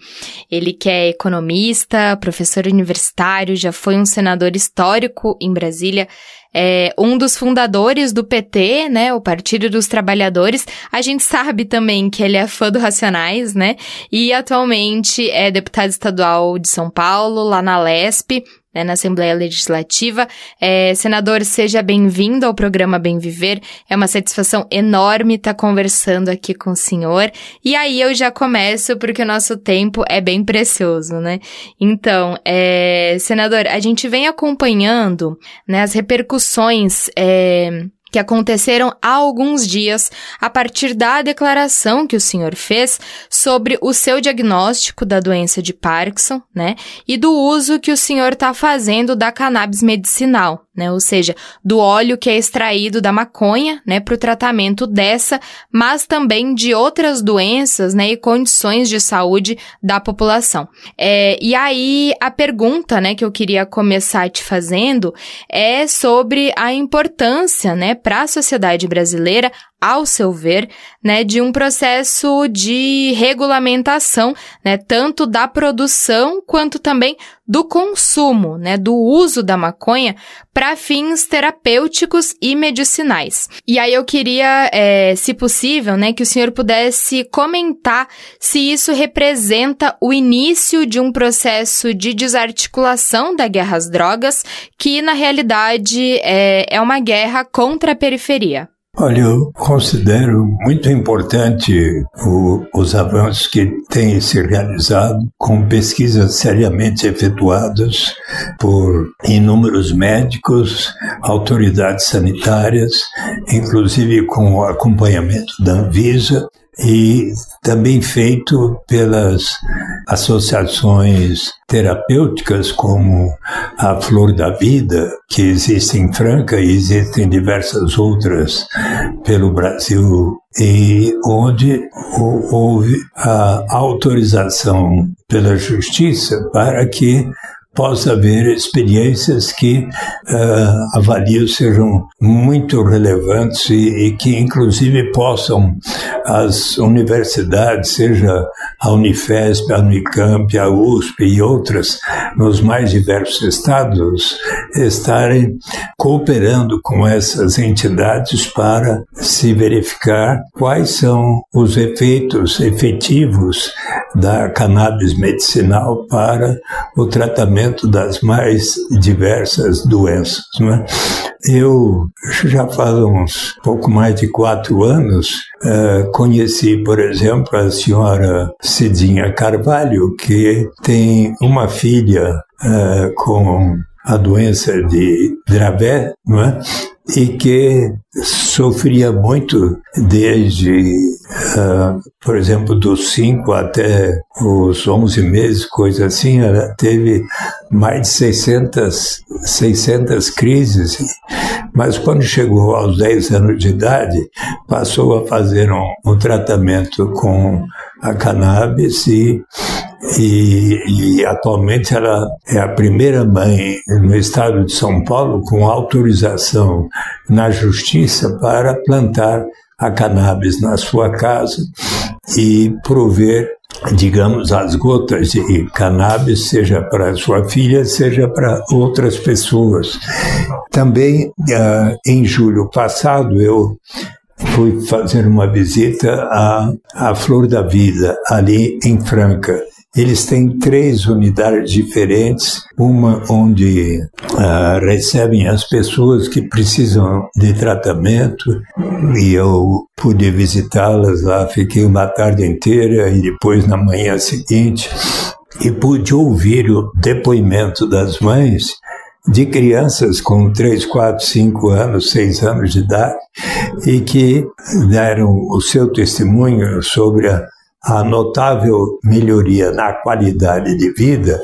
Ele que é economista, professor universitário, já foi um senador histórico em Brasília, é um dos fundadores do PT, né, o Partido dos Trabalhadores. A gente sabe também que ele é fã do Racionais, né, e atualmente é deputado estadual de São Paulo, lá na LESP, né, na Assembleia Legislativa. É, senador, seja bem-vindo ao programa Bem Viver. É uma satisfação enorme estar conversando aqui com o senhor. E aí eu já começo, porque o nosso tempo é bem precioso, né? Então, é, senador, a gente vem acompanhando né, as repercussões. É, que aconteceram há alguns dias a partir da declaração que o senhor fez sobre o seu diagnóstico da doença de Parkinson, né? E do uso que o senhor está fazendo da cannabis medicinal né? Ou seja, do óleo que é extraído da maconha, né, para o tratamento dessa, mas também de outras doenças, né, e condições de saúde da população. É, e aí a pergunta, né, que eu queria começar te fazendo é sobre a importância, né, para a sociedade brasileira ao seu ver, né, de um processo de regulamentação, né, tanto da produção quanto também do consumo, né, do uso da maconha para fins terapêuticos e medicinais. E aí eu queria, é, se possível, né, que o senhor pudesse comentar se isso representa o início de um processo de desarticulação da guerra às drogas, que na realidade é, é uma guerra contra a periferia. Olha, eu considero muito importante o, os avanços que têm se realizado com pesquisas seriamente efetuadas por inúmeros médicos, autoridades sanitárias, inclusive com o acompanhamento da Anvisa, e também feito pelas associações terapêuticas como a Flor da Vida, que existe em Franca e existem diversas outras pelo Brasil, e onde houve a autorização pela Justiça para que possa haver experiências que uh, avalio sejam muito relevantes e, e, que inclusive possam as universidades, seja a Unifesp, a Unicamp, a USP e outras, nos mais diversos estados, estarem cooperando com essas entidades para se verificar quais são os efeitos efetivos da cannabis medicinal para o tratamento das mais diversas doenças. Né? Eu já faz uns pouco mais de quatro anos uh, conheci, por exemplo, a senhora Cidinha Carvalho, que tem uma filha uh, com a doença de Dravet, não é? e que sofria muito desde, uh, por exemplo, dos 5 até os 11 meses, coisa assim, ela teve mais de 600, 600 crises, mas quando chegou aos 10 anos de idade, passou a fazer um, um tratamento com a cannabis e e, e, atualmente ela é a primeira mãe no estado de São Paulo com autorização na justiça para plantar a cannabis na sua casa e prover, digamos, as gotas de cannabis, seja para sua filha, seja para outras pessoas. Também, uh, em julho passado, eu fui fazer uma visita à, à Flor da Vida, ali em Franca eles têm três unidades diferentes, uma onde uh, recebem as pessoas que precisam de tratamento e eu pude visitá-las lá, fiquei uma tarde inteira e depois na manhã seguinte e pude ouvir o depoimento das mães de crianças com 3, 4, 5 anos, 6 anos de idade e que deram o seu testemunho sobre a, a notável melhoria na qualidade de vida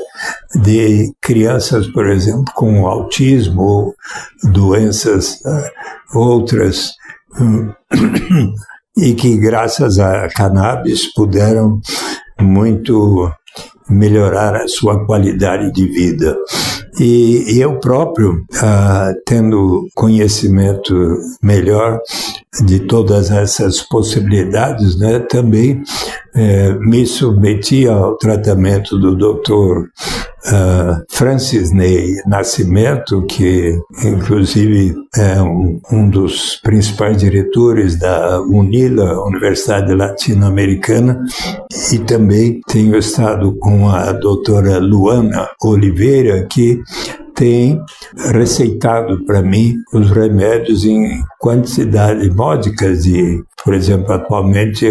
de crianças, por exemplo, com autismo ou doenças uh, outras [coughs] e que graças a cannabis puderam muito melhorar a sua qualidade de vida. E eu próprio, ah, tendo conhecimento melhor de todas essas possibilidades, né, também eh, me submeti ao tratamento do Dr. Uh, Francis Ney Nascimento, que inclusive é um, um, dos principais diretores da UNILA, Universidade Latino-Americana, e também tenho estado com a doutora Luana Oliveira, que tem receitado para mim os remédios em quantidade módicas de, por exemplo, atualmente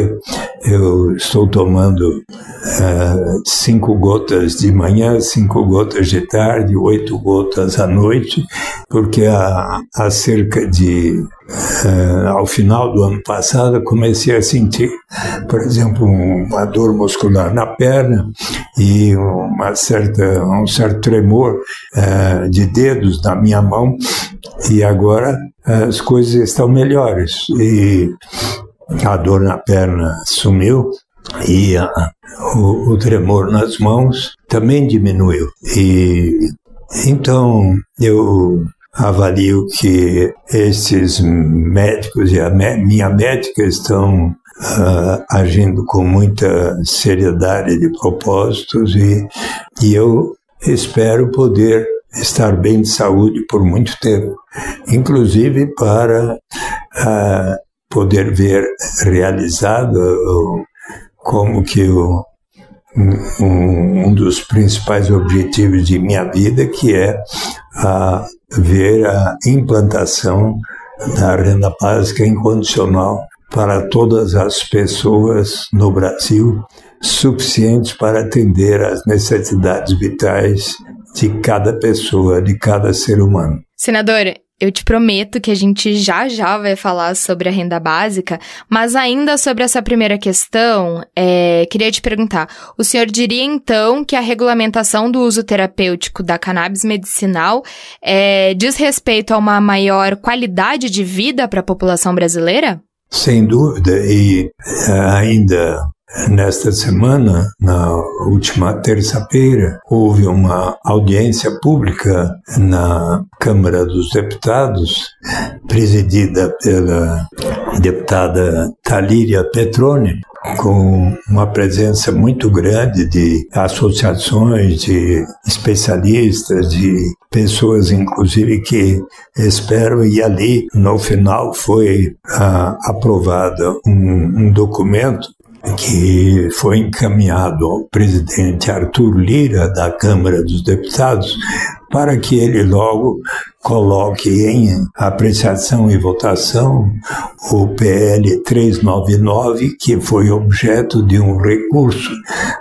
eu estou tomando uh, cinco gotas de manhã, cinco gotas de tarde, oito gotas à noite, porque há, há cerca de Uh, ao final do ano passado, comecei a sentir, por exemplo, uma dor muscular na perna e uma certa, um certo tremor uh, de dedos na minha mão, e agora as coisas estão melhores. E a dor na perna sumiu e a, o, o tremor nas mãos também diminuiu. E então eu avalio que esses médicos e a minha médica estão uh, agindo com muita seriedade de propósitos e, e eu espero poder estar bem de saúde por muito tempo, inclusive para uh, poder ver realizado como que o, um, um, dos principais objetivos de minha vida, que é a ver a implantação da renda básica incondicional para todas as pessoas no Brasil, suficientes para atender às necessidades vitais de cada pessoa, de cada ser humano. Senador, eu te prometo que a gente já já vai falar sobre a renda básica, mas ainda sobre essa primeira questão, é, queria te perguntar: o senhor diria então que a regulamentação do uso terapêutico da cannabis medicinal é, diz respeito a uma maior qualidade de vida para a população brasileira? Sem dúvida, e é, ainda Nesta semana, na última terça-feira, houve uma audiência pública na Câmara dos Deputados, presidida pela deputada Talíria Petrone, com uma presença muito grande de associações, de especialistas, de pessoas, inclusive, que esperam, e ali, no final, foi ah, aprovado um, um documento que foi encaminhado ao presidente Arthur Lira, da Câmara dos Deputados, para que ele logo coloque em apreciação e votação o PL 399, que foi objeto de um recurso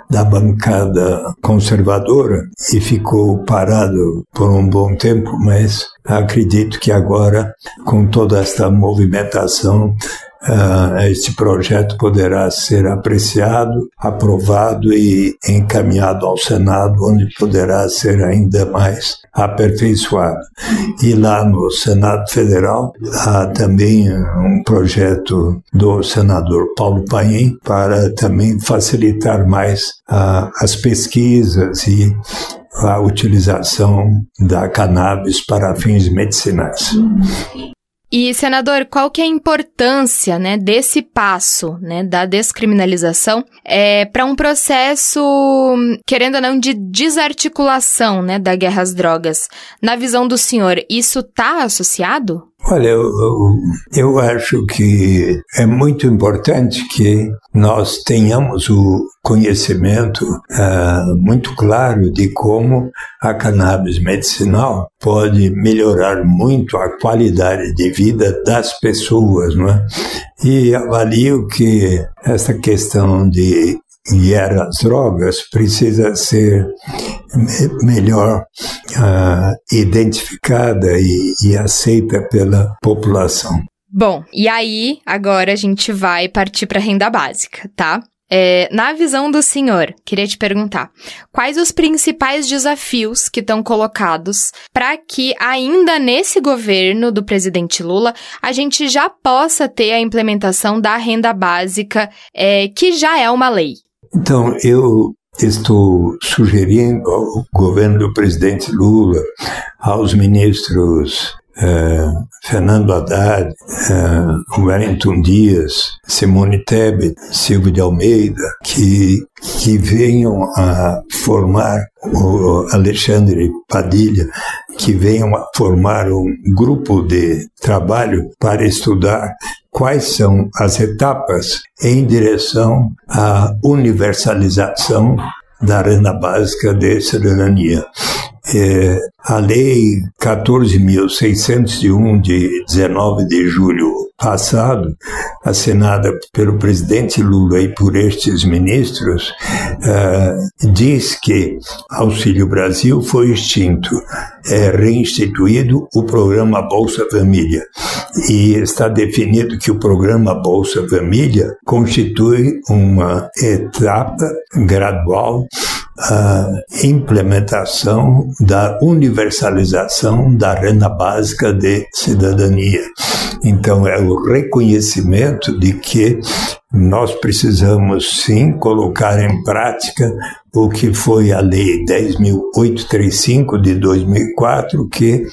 da bancada conservadora e ficou parado por um bom tempo, mas acredito que agora, com toda esta movimentação, este projeto poderá ser apreciado, aprovado e encaminhado ao Senado, onde poderá ser ainda mais aperfeiçoado. E lá no Senado Federal há também um projeto do senador Paulo Paim para também facilitar mais uh, as pesquisas e a utilização da cannabis para fins medicinais. E, senador, qual que é a importância né, desse passo né, da descriminalização é, para um processo, querendo ou não, de desarticulação né, da guerra às drogas? Na visão do senhor, isso está associado? Olha, eu, eu acho que é muito importante que nós tenhamos o conhecimento uh, muito claro de como a cannabis medicinal pode melhorar muito a qualidade de vida das pessoas, não é? E avalio que essa questão de guerra às drogas precisa ser me melhor uh, identificada e, e aceita pela população. Bom, e aí agora a gente vai partir para a renda básica, tá? É, na visão do senhor, queria te perguntar: quais os principais desafios que estão colocados para que, ainda nesse governo do presidente Lula, a gente já possa ter a implementação da renda básica, é, que já é uma lei? Então, eu estou sugerindo ao governo do presidente Lula, aos ministros eh, Fernando Haddad, eh, Wellington Dias, Simone Tebet, Silvio de Almeida, que, que venham a formar o Alexandre Padilha, que venham a formar um grupo de trabalho para estudar quais são as etapas em direção à universalização da renda básica de cidadania. É, a Lei 14.601, de 19 de julho passado, assinada pelo presidente Lula e por estes ministros, uh, diz que Auxílio Brasil foi extinto. É reinstituído o programa Bolsa Família. E está definido que o programa Bolsa Família constitui uma etapa gradual a implementação da universalização da renda básica de cidadania. Então, é o reconhecimento de que nós precisamos sim colocar em prática o que foi a Lei 10.835 de 2004, que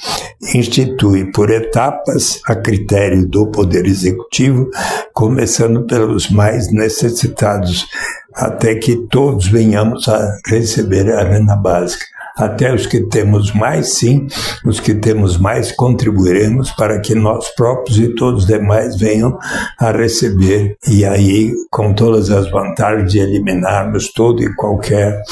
institui por etapas, a critério do Poder Executivo, começando pelos mais necessitados, até que todos venhamos a receber a renda básica até os que temos mais, sim, os que temos mais contribuiremos para que nós próprios e todos os demais venham a receber. E aí, com todas as vantagens de eliminarmos todo e qualquer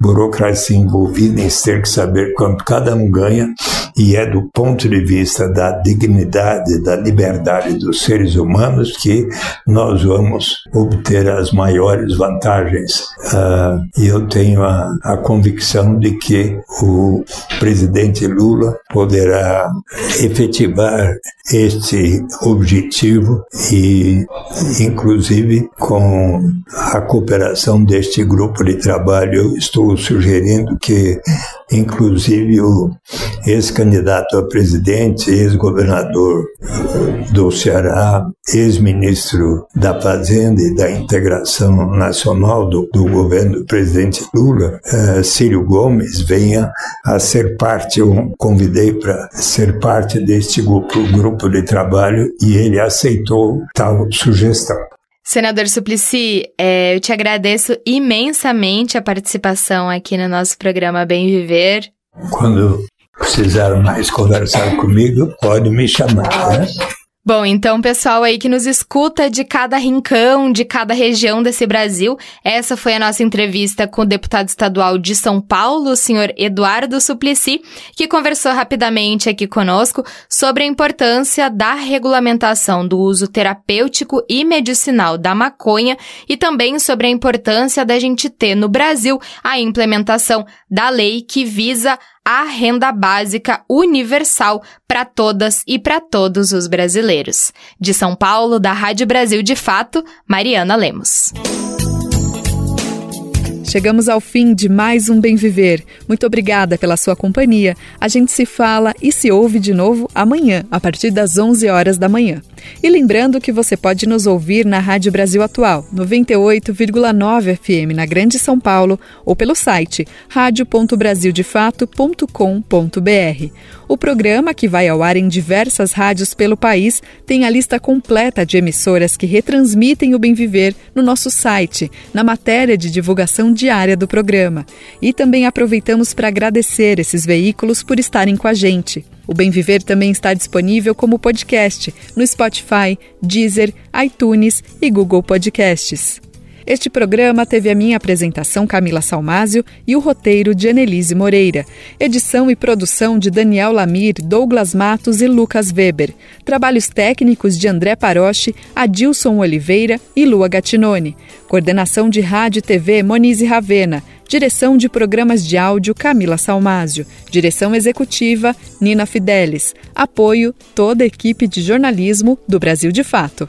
burocracia envolvida em ter que saber quanto cada um ganha, e é do ponto de vista da dignidade, da liberdade dos seres humanos que nós vamos obter as maiores vantagens. Uh, e eu tenho a, a convicção de que o presidente Lula poderá efetivar este objetivo e, inclusive, com a cooperação deste grupo de trabalho, eu estou sugerindo que, inclusive, o ex-candidato a presidente, ex-governador do Ceará, ex-ministro da Fazenda e da Integração Nacional do, do governo do presidente Lula, uh, Círio Gomes, venha venha a ser parte, eu convidei para ser parte deste grupo, grupo de trabalho e ele aceitou tal sugestão. Senador Suplicy, é, eu te agradeço imensamente a participação aqui no nosso programa Bem Viver. Quando precisar mais conversar comigo, pode me chamar, né? Bom, então, pessoal aí que nos escuta de cada rincão, de cada região desse Brasil, essa foi a nossa entrevista com o deputado estadual de São Paulo, o senhor Eduardo Suplicy, que conversou rapidamente aqui conosco sobre a importância da regulamentação do uso terapêutico e medicinal da maconha e também sobre a importância da gente ter no Brasil a implementação da lei que visa a renda básica universal para todas e para todos os brasileiros. De São Paulo, da Rádio Brasil de Fato, Mariana Lemos. Chegamos ao fim de mais um Bem Viver. Muito obrigada pela sua companhia. A gente se fala e se ouve de novo amanhã, a partir das 11 horas da manhã. E lembrando que você pode nos ouvir na Rádio Brasil Atual, 98,9 FM na Grande São Paulo ou pelo site radio.brasildefato.com.br. O programa, que vai ao ar em diversas rádios pelo país, tem a lista completa de emissoras que retransmitem o Bem Viver no nosso site, na matéria de divulgação diária do programa. E também aproveitamos para agradecer esses veículos por estarem com a gente. O Bem Viver também está disponível como podcast no Spotify, Deezer, iTunes e Google Podcasts. Este programa teve a minha apresentação Camila Salmásio e o roteiro de Annelise Moreira. Edição e produção de Daniel Lamir, Douglas Matos e Lucas Weber. Trabalhos técnicos de André Paroche, Adilson Oliveira e Lua Gatinone. Coordenação de Rádio e TV Monize Ravena. Direção de programas de áudio Camila Salmásio. Direção executiva Nina Fidelis. Apoio toda a equipe de jornalismo do Brasil de Fato.